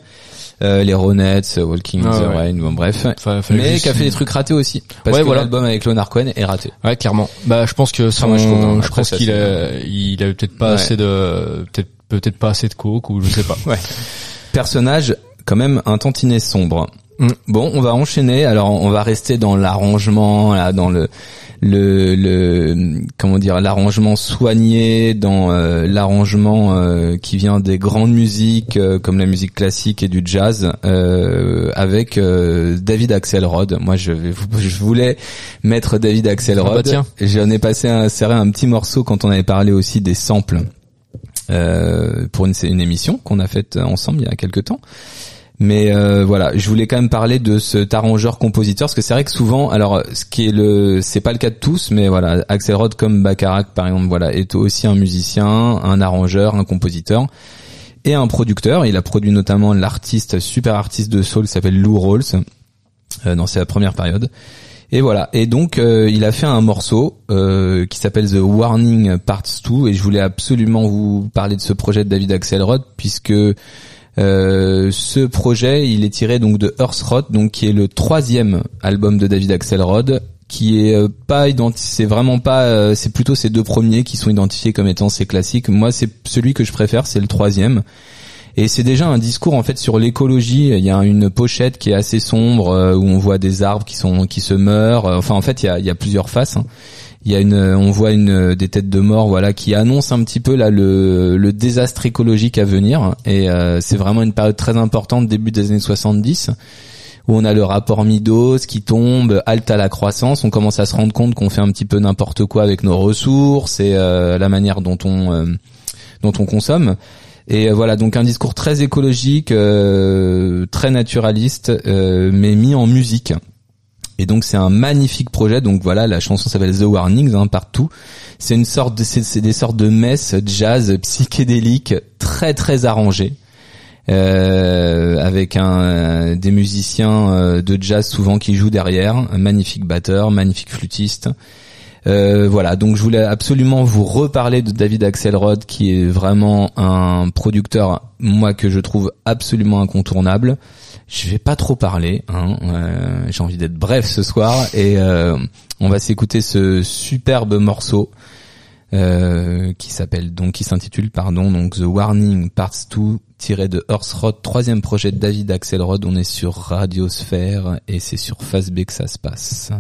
Euh, les Ronettes, euh, Walking Ah the ouais. Rain, bon bref. Mais qui a fait des trucs ratés aussi. Parce Ouais, que voilà. l'album avec Leonard Cohen est raté. Ouais, clairement. Bah, je pense que son, moi, je trouve, je Après, pense ça, qu'il a, il avait peut-être pas Ouais. assez de, peut-être, peut-être pas assez de coke ou je sais pas. Ouais. Personnage quand même un tantinet sombre. Mm. Bon, on va enchaîner. Alors, on va rester dans l'arrangement, là, dans le le le comment dire l'arrangement soigné dans euh, l'arrangement euh, qui vient des grandes musiques euh, comme la musique classique et du jazz avec David Axelrod. Moi je voulais mettre David Axelrod. Ah bah tiens. J'en ai passé un serré un petit morceau quand on avait parlé aussi des samples euh, pour une, une émission qu'on a faite ensemble il y a quelques temps. Mais euh, voilà, je voulais quand même parler de cet arrangeur compositeur parce que c'est vrai que souvent, alors ce qui est le, c'est pas le cas de tous, mais voilà, Axelrod comme Bacharach par exemple, voilà, est aussi un musicien, un arrangeur, un compositeur et un producteur. Il a produit notamment l'artiste, super artiste de soul, qui s'appelle Lou Rawls euh, dans sa première période. Et voilà. Et donc euh, il a fait un morceau euh, qui s'appelle The Warning Parts 2 et je voulais absolument vous parler de ce projet de David Axelrod puisque euh, ce projet il est tiré donc de Earth Rot donc qui est le troisième album de David Axelrod qui est euh, pas identifié c'est vraiment pas euh, c'est plutôt ces deux premiers qui sont identifiés comme étant ses classiques moi c'est celui que je préfère c'est le troisième et c'est déjà un discours en fait sur l'écologie. Il y a une pochette qui est assez sombre euh, où on voit des arbres qui sont qui se meurent. Euh, Enfin en fait il y a, il y a plusieurs faces. hein. Il y a une, on voit une des têtes de mort voilà qui annoncent un petit peu là le, désastre écologique à venir. Et euh, c'est vraiment une période très importante début des années 70 où on a le rapport Midos qui tombe, halte à la croissance. On commence à se rendre compte qu'on fait un petit peu n'importe quoi avec nos ressources et euh, la manière dont on euh, dont on consomme. Et euh, voilà, donc un discours très écologique, euh, très naturaliste, euh, mais mis en musique. Et donc c'est un magnifique projet. Donc voilà, la chanson s'appelle The Warnings hein, partout. C'est une sorte de, c'est, des sortes de messes jazz psychédéliques très très arrangées. Euh, avec un des musiciens euh, de jazz souvent qui jouent derrière, un magnifique batteur, magnifique flûtiste. Euh, voilà, donc je voulais absolument vous reparler de David Axelrod, qui est vraiment un producteur, moi que je trouve absolument incontournable. Je vais pas trop parler, hein, euh, j'ai envie d'être bref ce soir, et euh, on va s'écouter ce superbe morceau euh, qui s'appelle donc qui s'intitule pardon donc The Warning Parts 2 tiré de Earth Rod, troisième projet de David Axelrod. On est sur Radiosphère et c'est sur Face B que ça se passe.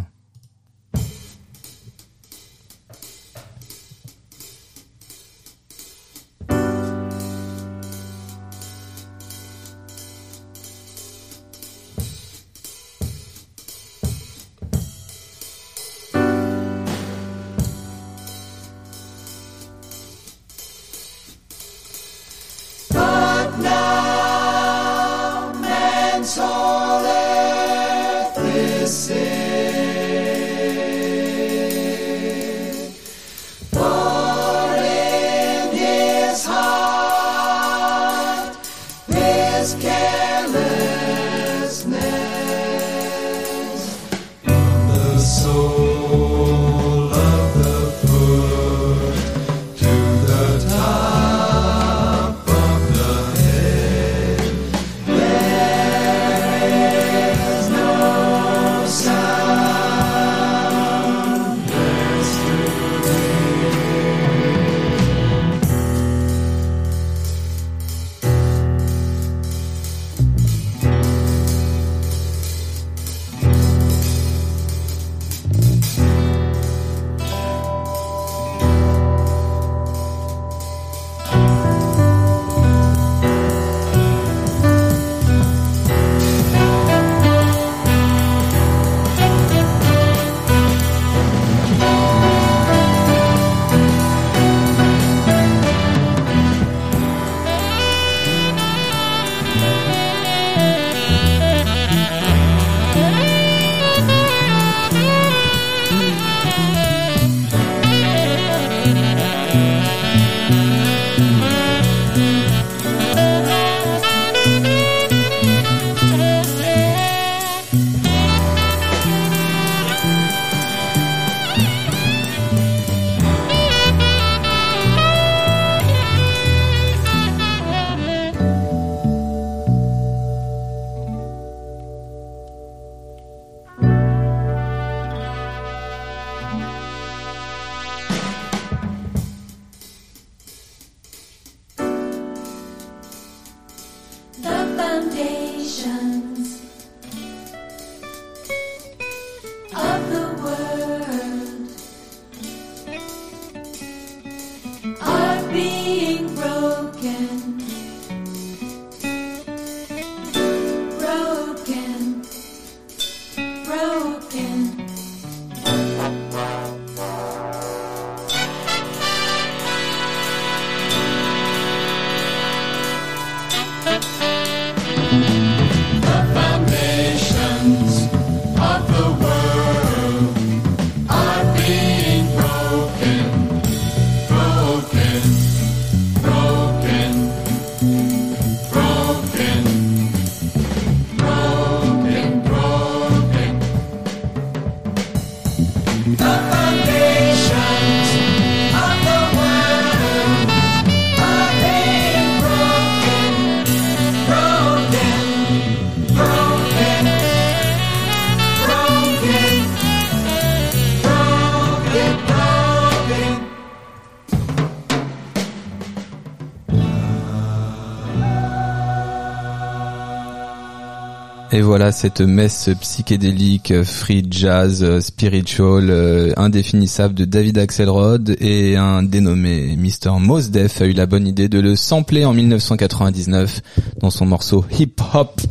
Et voilà cette messe psychédélique, free jazz, spiritual, euh, indéfinissable de David Axelrod et un dénommé Mr. Mos Def a eu la bonne idée de le sampler en 1999 dans son morceau Hip Hop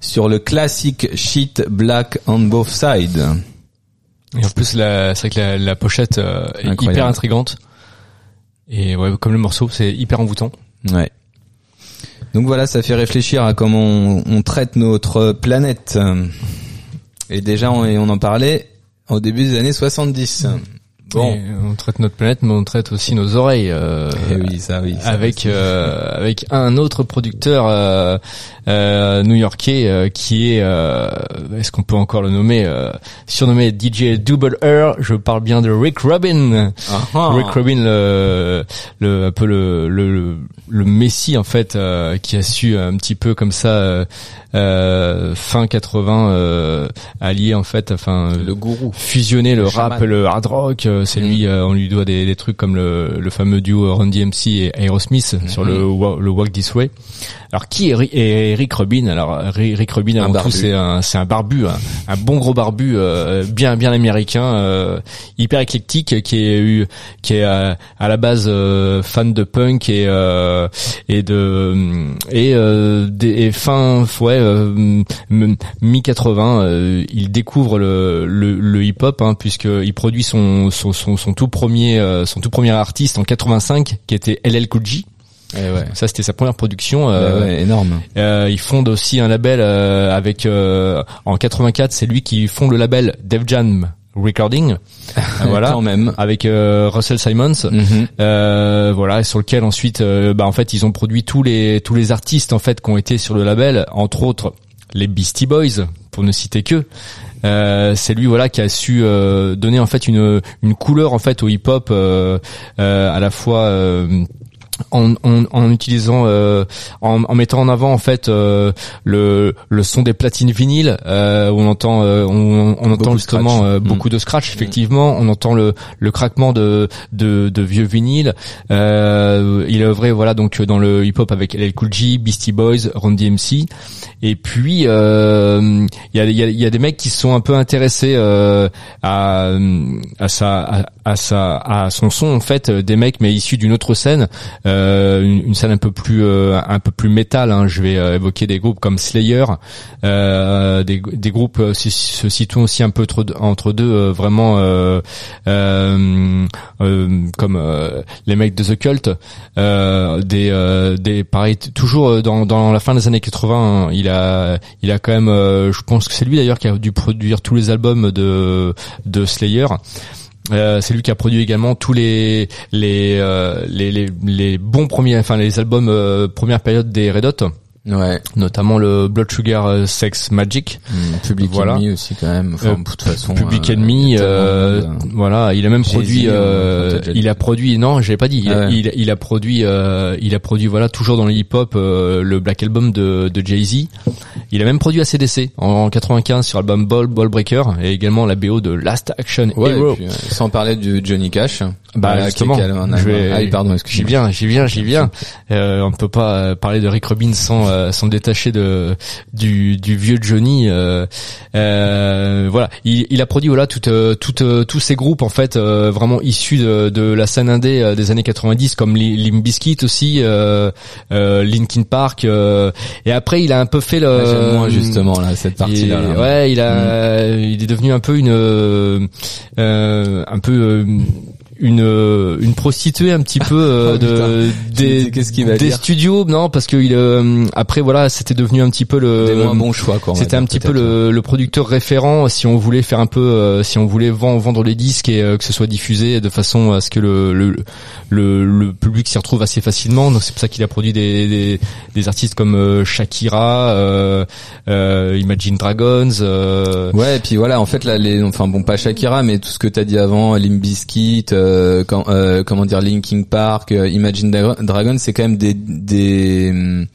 sur le classique Shit Black on Both Sides. Et en plus, la- c'est vrai que la, la pochette euh, est Incroyable. hyper intrigante. Et ouais, comme le morceau, c'est hyper envoûtant. Ouais. Donc voilà, ça fait réfléchir à comment on, traite notre planète. Et déjà, on, on en parlait au début des années 70. Bon. Et on traite notre planète, mais on traite aussi nos oreilles. euh, Eh oui, ça, oui. ça avec euh, avec un autre producteur euh, euh, new-yorkais euh, qui est, euh, est-ce qu'on peut encore le nommer, euh, surnommé DJ Double R. Je parle bien de Rick Rubin. Ah ah. Rick Rubin, le, le un peu le le, le messie en fait, euh, qui a su un petit peu comme ça fin 80 euh, allier en fait, enfin le gourou. fusionner le, Le rap, chaman. le hard rock. C'est lui, euh, on lui doit des, des trucs comme le, le fameux duo Run DMC et Aerosmith sur le, wa- le Walk This Way. Alors qui est, Ri- est Rick Rubin? Alors Ri- Rick Rubin avant tout c'est un c'est un barbu, un, un bon gros barbu, euh, bien bien américain, euh, hyper éclectique, qui est eu qui est à la base euh, fan de punk et et de et, des- et fin ouais mi 80 il découvre le le, le hip hop hein, puisque il produit son son, son son tout premier euh, son tout premier artiste en 85 qui était LL Cool J Eh ouais. ça c'était sa première production euh, ouais, énorme. euh, il fonde aussi un label euh, avec en 84 c'est lui qui fonde le label Def Jam Recording voilà Quand même. avec Russell Simons Mhm. voilà sur lequel ensuite bah en fait ils ont produit tous les tous les artistes en fait qui ont été sur le label entre autres les Beastie Boys pour ne citer que euh, c'est lui voilà qui a su euh, donner en fait une une couleur en fait au hip hop euh, euh, à la fois en, en, en utilisant euh, en, en mettant en avant en fait euh, le le son des platines vinyles euh, où on entend euh, on, on entend Beaucoup de justement scratch. euh, Mm. beaucoup de scratch effectivement. On entend le le craquement de de, de vieux vinyles. Euh, il a œuvré voilà donc dans le hip hop avec LL Cool J Beastie Boys Run DMC et puis euh, il y a il y a, y a des mecs qui sont un peu intéressés euh, à à sa à, à sa à son son en fait des mecs mais issus d'une autre scène. Euh, une, une scène un peu plus euh, un peu plus métal hein. je vais euh, évoquer des groupes comme Slayer. Euh, des, des groupes euh, se, se situant aussi un peu entre deux, euh, vraiment euh, euh, euh, comme euh, les mecs de The Cult. Euh, des euh, des pareil toujours euh, dans dans la fin des années 80 hein, il a il a quand même euh, je pense que c'est lui d'ailleurs qui a dû produire tous les albums de de Slayer euh, c'est lui qui a produit également tous les les euh, les, les, les bons premiers enfin les albums euh, première période des Red Hot Ouais. notamment le Blood Sugar euh, Sex Magic Mm, Public Voilà. Enemy aussi quand même. Enfin, Euh, de toute façon. Public euh, Enemy euh, de monde. voilà il a même produit euh, t'a déjà il dit. a produit non j'avais pas dit il, a, Ah ouais. il, il a produit euh, il a produit voilà toujours dans le hip hop le Black Album de, de Jay Z il a même produit ACDC en, en 95 sur l'album Ball Ball Breaker et également la BO de Last Action Ouais, Hero puis, euh, sans parler du Johnny Cash. bah Voilà, justement, qui je vais. Ah pardon, j'y viens, j'y viens, j'y viens. Euh, on ne peut pas euh, parler de Rick Rubin sans euh, euh, s'en détacher de du, du vieux Johnny. euh, euh, voilà, il, il a produit voilà tout, euh, tout, euh, tous ces groupes en fait euh, vraiment issus de, de la scène indé des années 90 comme Li- Limp Bizkit aussi, euh, euh, Linkin Park. euh, et après il a un peu fait le. Ah, moins, justement, là, cette partie-là, il- là. Mm. Ouais, il a, il est devenu un peu une, un peu. Une euh, une prostituée un petit peu euh, Oh, de des Qu'est-ce qu'il va des dire studios non parce que il euh, après voilà c'était devenu un petit peu le bons choix, quoi, c'était un petit peu le, le producteur référent si on voulait faire un peu euh, si on voulait vendre, vendre les disques et euh, que ce soit diffusé de façon à ce que le le, le, le public s'y retrouve assez facilement. Donc c'est pour ça qu'il a produit des, des, des artistes comme Shakira euh, euh, Imagine Dragons euh, Ouais, et puis voilà, en fait là, les, enfin bon, pas Shakira, mais tout ce que t'as dit avant, Limp Bizkit, euh, quand- euh, comment dire, Linkin Park, euh, Imagine Dra- Dragons, c'est quand même des des hum,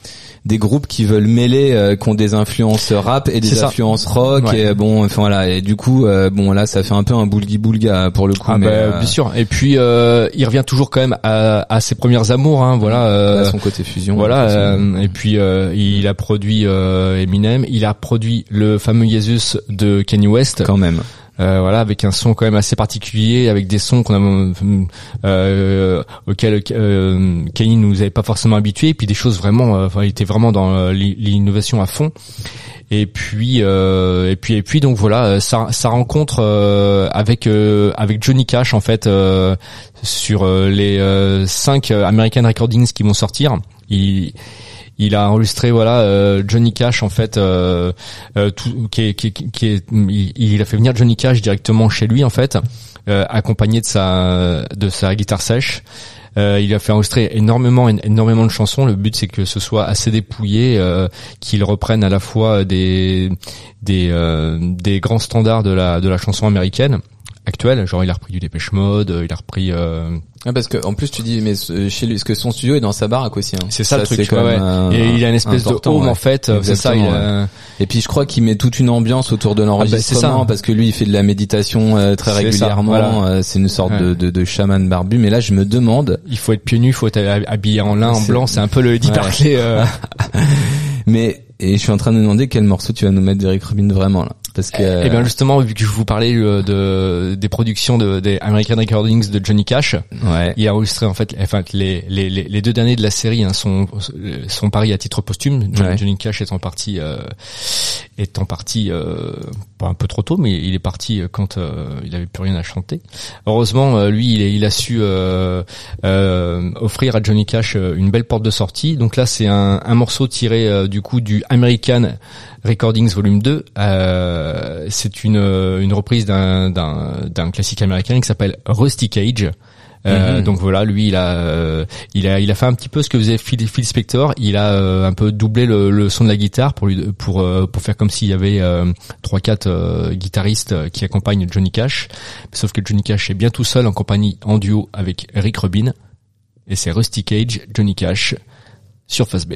des groupes qui veulent mêler, euh, qui ont des influences rap et des influences rock, Ouais. et bon, enfin voilà, et du coup, euh, bon là, ça fait un peu un boulgi boulga pour le coup, Ah mais bah, euh, bien sûr. Et puis il revient toujours quand même à, à ses premières amours. Hein, voilà. à son côté fusion. Voilà. et puis il a produit Eminem. Il a produit le fameux Jesus de Kanye West. quand même. Euh, voilà, avec un son quand même assez particulier, avec des sons qu'on a euh, auxquels euh, Kanye nous avait pas forcément habitués, et puis des choses vraiment, euh, enfin, il était vraiment dans euh, l'i- l'innovation à fond. Et puis, euh, et puis, et puis, donc voilà, euh, sa, rencontre euh, avec euh, avec Johnny Cash en fait euh, sur euh, les euh, cinq euh, American Recordings qui vont sortir. Il a enregistré voilà euh, Johnny Cash en fait euh, euh, tout, qui est, qui, qui est- il, il a fait venir Johnny Cash directement chez lui en fait euh, accompagné de sa de sa guitare sèche. Euh, il a fait enregistrer énormément énormément de chansons. Le but c'est que ce soit assez dépouillé euh, qu'il reprenne à la fois des des euh, des grands standards de la de la chanson américaine actuelle genre il a repris du Dépêche Mode il a repris euh, Ah, parce que en plus tu dis mais euh, chez lui, parce que son studio est dans sa baraque aussi. Hein. c'est ça, le truc quand ouais, euh, et il a une espèce de home ouais. en fait euh, c'est ça il a-. Et puis je crois qu'il met toute une ambiance autour de bah, c'est l'enregistrement ça. parce que lui il fait de la méditation euh, très ça, régulièrement. voilà. euh, c'est une sorte Ouais. de, de, de chaman barbu. Mais là je me demande, il faut être pieds nus, il faut être habillé en lin, en blanc, c'est un peu le Eddie. Barclay. euh, mais et je suis en train de me demander quel morceau tu vas nous mettre d'Eric Rubin vraiment là, parce que Et bien justement, vu que je vous parlais euh, de des productions de, des American Recordings de Johnny Cash, ouais. il a enregistré en fait, enfin les les les, les deux derniers de la série hein, sont sont paris à titre posthume. Ouais. Johnny Cash est en partie euh, est en partie euh, pas un peu trop tôt, mais il est parti euh, quand euh, il avait plus rien à chanter. Heureusement, euh, lui, il, a su euh, euh, offrir à Johnny Cash euh, une belle porte de sortie. Donc là, c'est un, un morceau tiré euh, du coup du American Recordings Volume 2. Euh, c'est une une reprise d'un d'un d'un classique américain qui s'appelle Rusty Cage. Euh, Mhm. Donc voilà, lui il a euh, il a il a fait un petit peu ce que faisait Phil, Phil Spector. Il a euh, un peu doublé le, le son de la guitare pour lui pour euh, pour faire comme s'il y avait euh, trois quatre guitaristes qui accompagnent Johnny Cash. Sauf que Johnny Cash est bien tout seul en compagnie en duo avec Eric Rubin et c'est Rusty Cage, Johnny Cash sur Face B.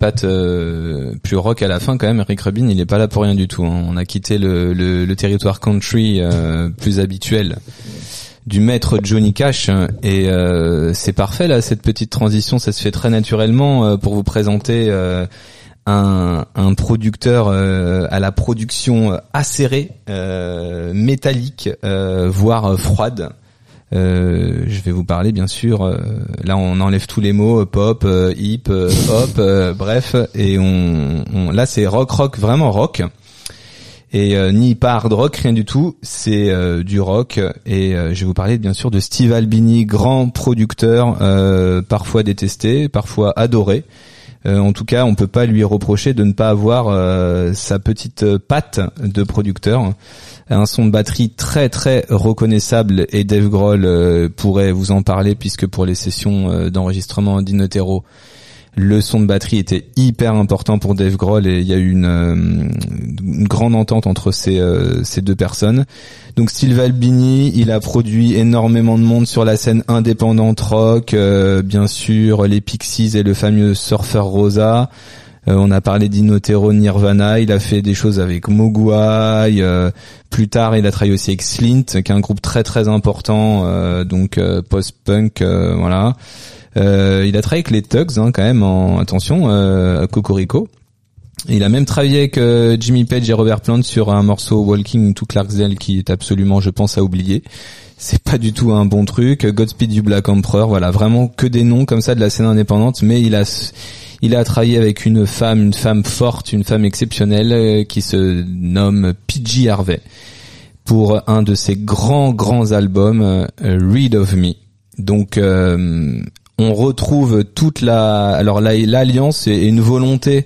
Patte euh, plus rock à la fin quand même, Rick Rubin il est pas là pour rien du tout. hein. On a quitté le, territoire country euh, plus habituel du maître Johnny Cash et euh, c'est parfait là cette petite transition, ça se fait très naturellement pour vous présenter un, producteur à la production acérée, métallique, voire froide. Euh, je vais vous parler bien sûr. euh, là, on enlève tous les mots pop, euh, hip, hop, bref, et on, on- là c'est rock, rock, vraiment rock. Et ni pas hard rock, rien du tout. C'est du rock. Et je vais vous parler bien sûr de Steve Albini, grand producteur, parfois détesté, parfois adoré. Euh, en tout cas, on peut pas lui reprocher de ne pas avoir euh, sa petite euh, patte de producteur. Un son de batterie très très reconnaissable et Dave Grohl pourrait vous en parler puisque pour les sessions d'enregistrement d'Inotero, le son de batterie était hyper important pour Dave Grohl et il y a eu une, euh, grande entente entre ces, euh, ces deux personnes. Donc Steve Albini, il a produit énormément de monde sur la scène indépendante rock, euh, bien sûr les Pixies et le fameux Surfer Rosa. On a parlé d'Inotero Nirvana, il a fait des choses avec Mogwai, plus tard il a travaillé aussi avec Slint, qui est un groupe très très important, donc post-punk, voilà. Euh, il a travaillé avec les Tugs hein, quand même, en attention, euh, Cocorico. Il a même travaillé avec euh, Jimmy Page et Robert Plant sur un morceau Walking to Clarksdale qui est absolument, je pense, à oublier. C'est pas du tout un bon truc. Godspeed du Black Emperor, voilà, vraiment que des noms comme ça de la scène indépendante. Mais il a, il a travaillé avec une femme, une femme forte, une femme exceptionnelle euh, qui se nomme PG Harvey pour un de ses grands grands albums, euh, Read of Me. Donc on retrouve toute la alors la- l'alliance et une volonté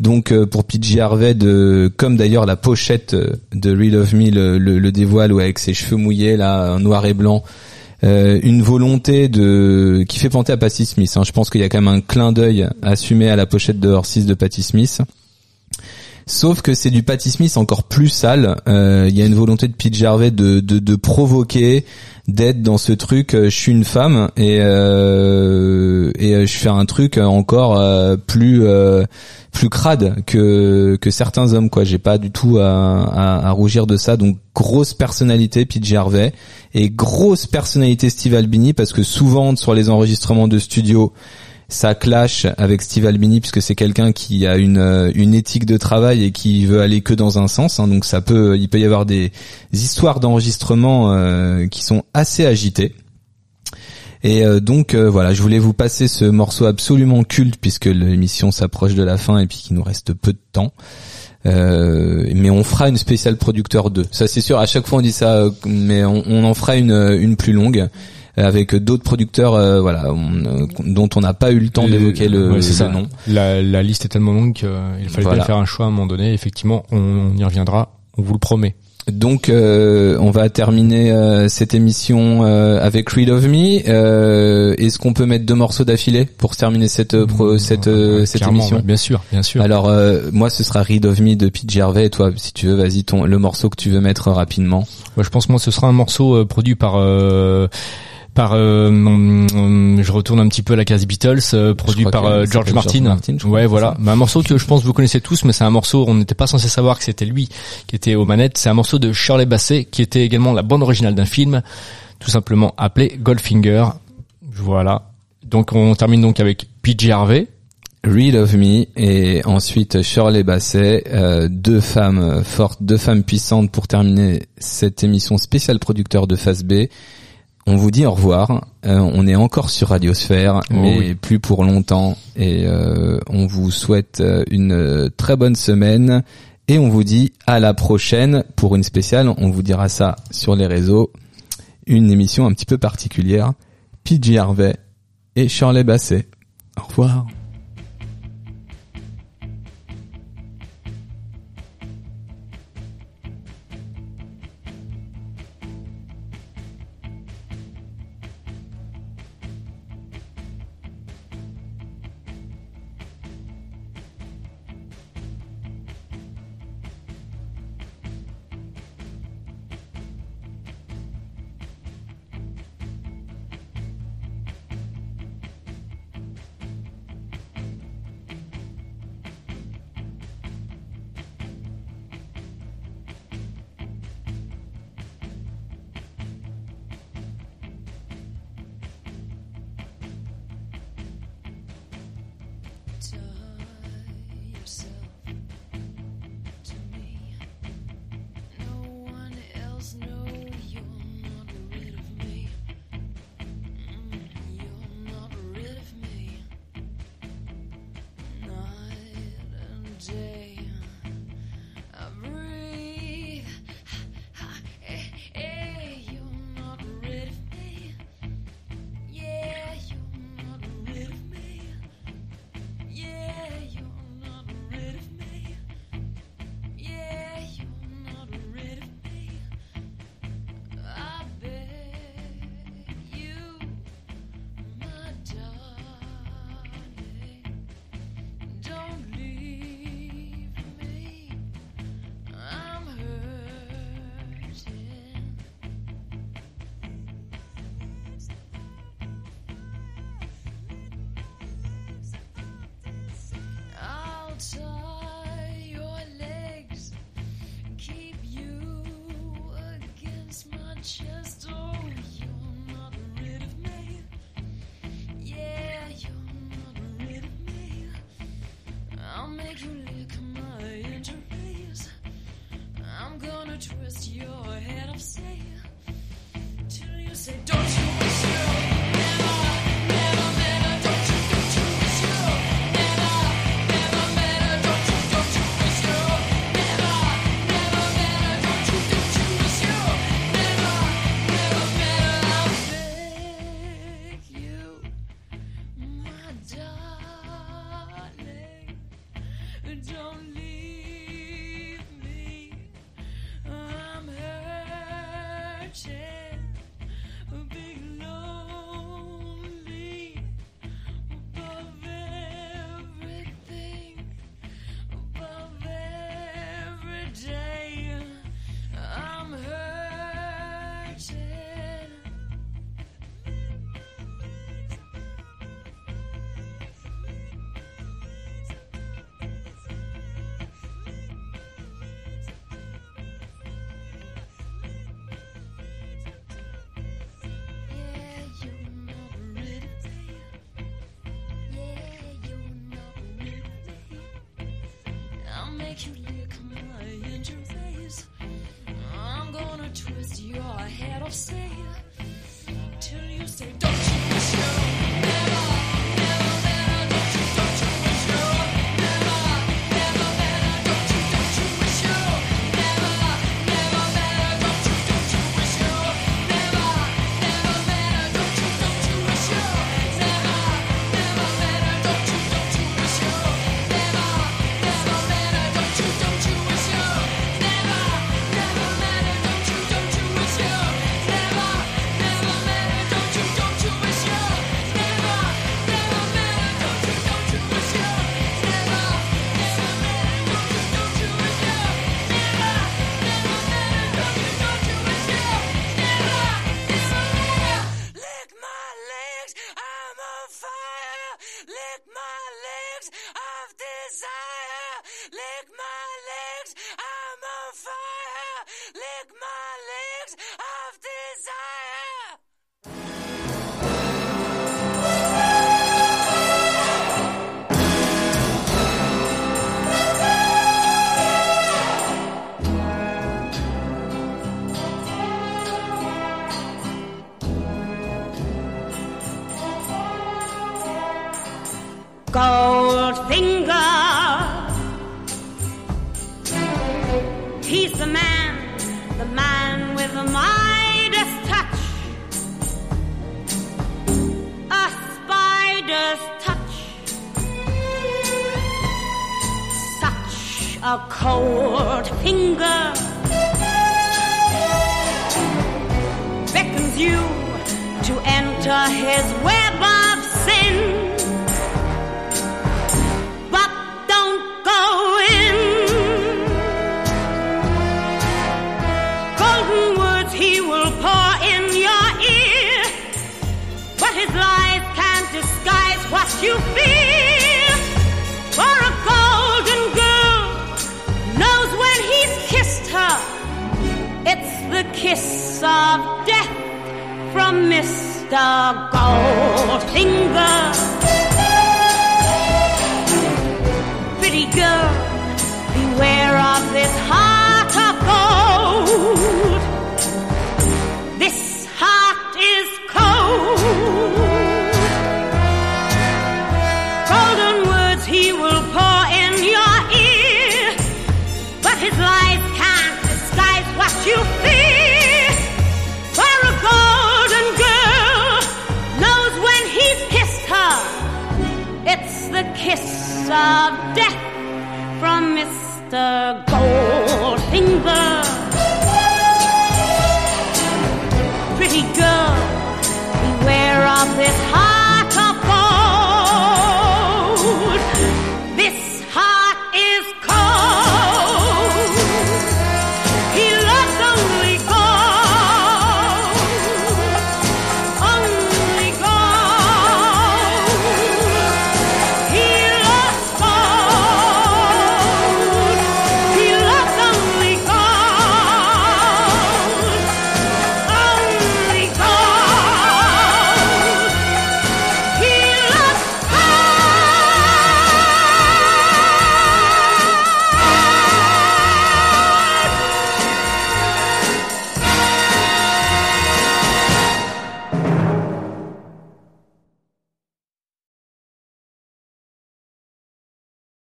donc euh, pour PG Harvey de comme d'ailleurs la pochette euh, de Read of Me le, le- le dévoile ou avec ses cheveux mouillés là noir et blanc euh, une volonté de qui fait penser à Patti Smith hein. je pense qu'il y a quand même un clin d'œil assumé à la pochette de Horses de Patti Smith Sauf que c'est du Patti Smith encore plus sale. Euh, Il y a une volonté de Pete Gervais de, de, de provoquer, d'être dans ce truc. euh, je suis une femme et euh, et euh, je fais un truc encore euh, plus euh, plus crade que que certains hommes. Quoi, j'ai pas du tout à, à, à rougir de ça. Donc grosse personnalité Pete Gervais et grosse personnalité Steve Albini parce que souvent sur les enregistrements de studio ça clash avec Steve Albini puisque c'est quelqu'un qui a une euh, une éthique de travail et qui veut aller que dans un sens. hein. donc ça peut, il peut y avoir des histoires d'enregistrement euh, qui sont assez agitées. Et euh, donc euh, voilà, je voulais vous passer ce morceau absolument culte puisque l'émission s'approche de la fin et puis qu'il nous reste peu de temps. Euh, mais on fera une spéciale producteur 2. Ça c'est sûr, à chaque fois on dit ça, euh, mais on, on en fera une, une plus longue euh, avec d'autres producteurs euh, voilà on, euh, dont on n'a pas eu le temps d'évoquer le, Ouais, le nom. La, la liste est tellement longue qu'il fallait Voilà. bien faire un choix à un moment donné. Effectivement, on, on y reviendra. On vous le promet. Donc euh, on va terminer euh, cette émission euh, avec Read of Me. Euh, Est-ce qu'on peut mettre deux morceaux d'affilée pour terminer cette euh, pro- cette euh, cette émission ouais, bien sûr, bien sûr. Alors euh, moi ce sera Read of Me de Pete Gervais et toi si tu veux vas-y ton le morceau que tu veux mettre rapidement. Moi, je pense moi, ce sera un morceau euh, produit par euh, par euh, je retourne un petit peu à la case Beatles euh, produit par que euh, George Martin. Martin, ouais voilà. Mais un morceau que je pense vous connaissez tous mais c'est un morceau on n'était pas censé savoir que c'était lui qui était aux manettes c'est un morceau de Shirley Bassey qui était également la bande originale d'un film tout simplement appelé Goldfinger voilà donc on termine donc avec PJ Harvey Real of Me et ensuite Shirley Bassey, euh, deux femmes fortes, deux femmes puissantes pour terminer cette émission spéciale producteur de Phase B. On vous dit au revoir. Euh, on est encore sur Radiosphère, Oh mais oui. plus pour longtemps. Et euh, on vous souhaite euh, une très bonne semaine. Et on vous dit à la prochaine pour une spéciale. On vous dira ça sur les réseaux. Une émission un petit peu particulière. PJ Harvey et Shirley Bassey. Au revoir.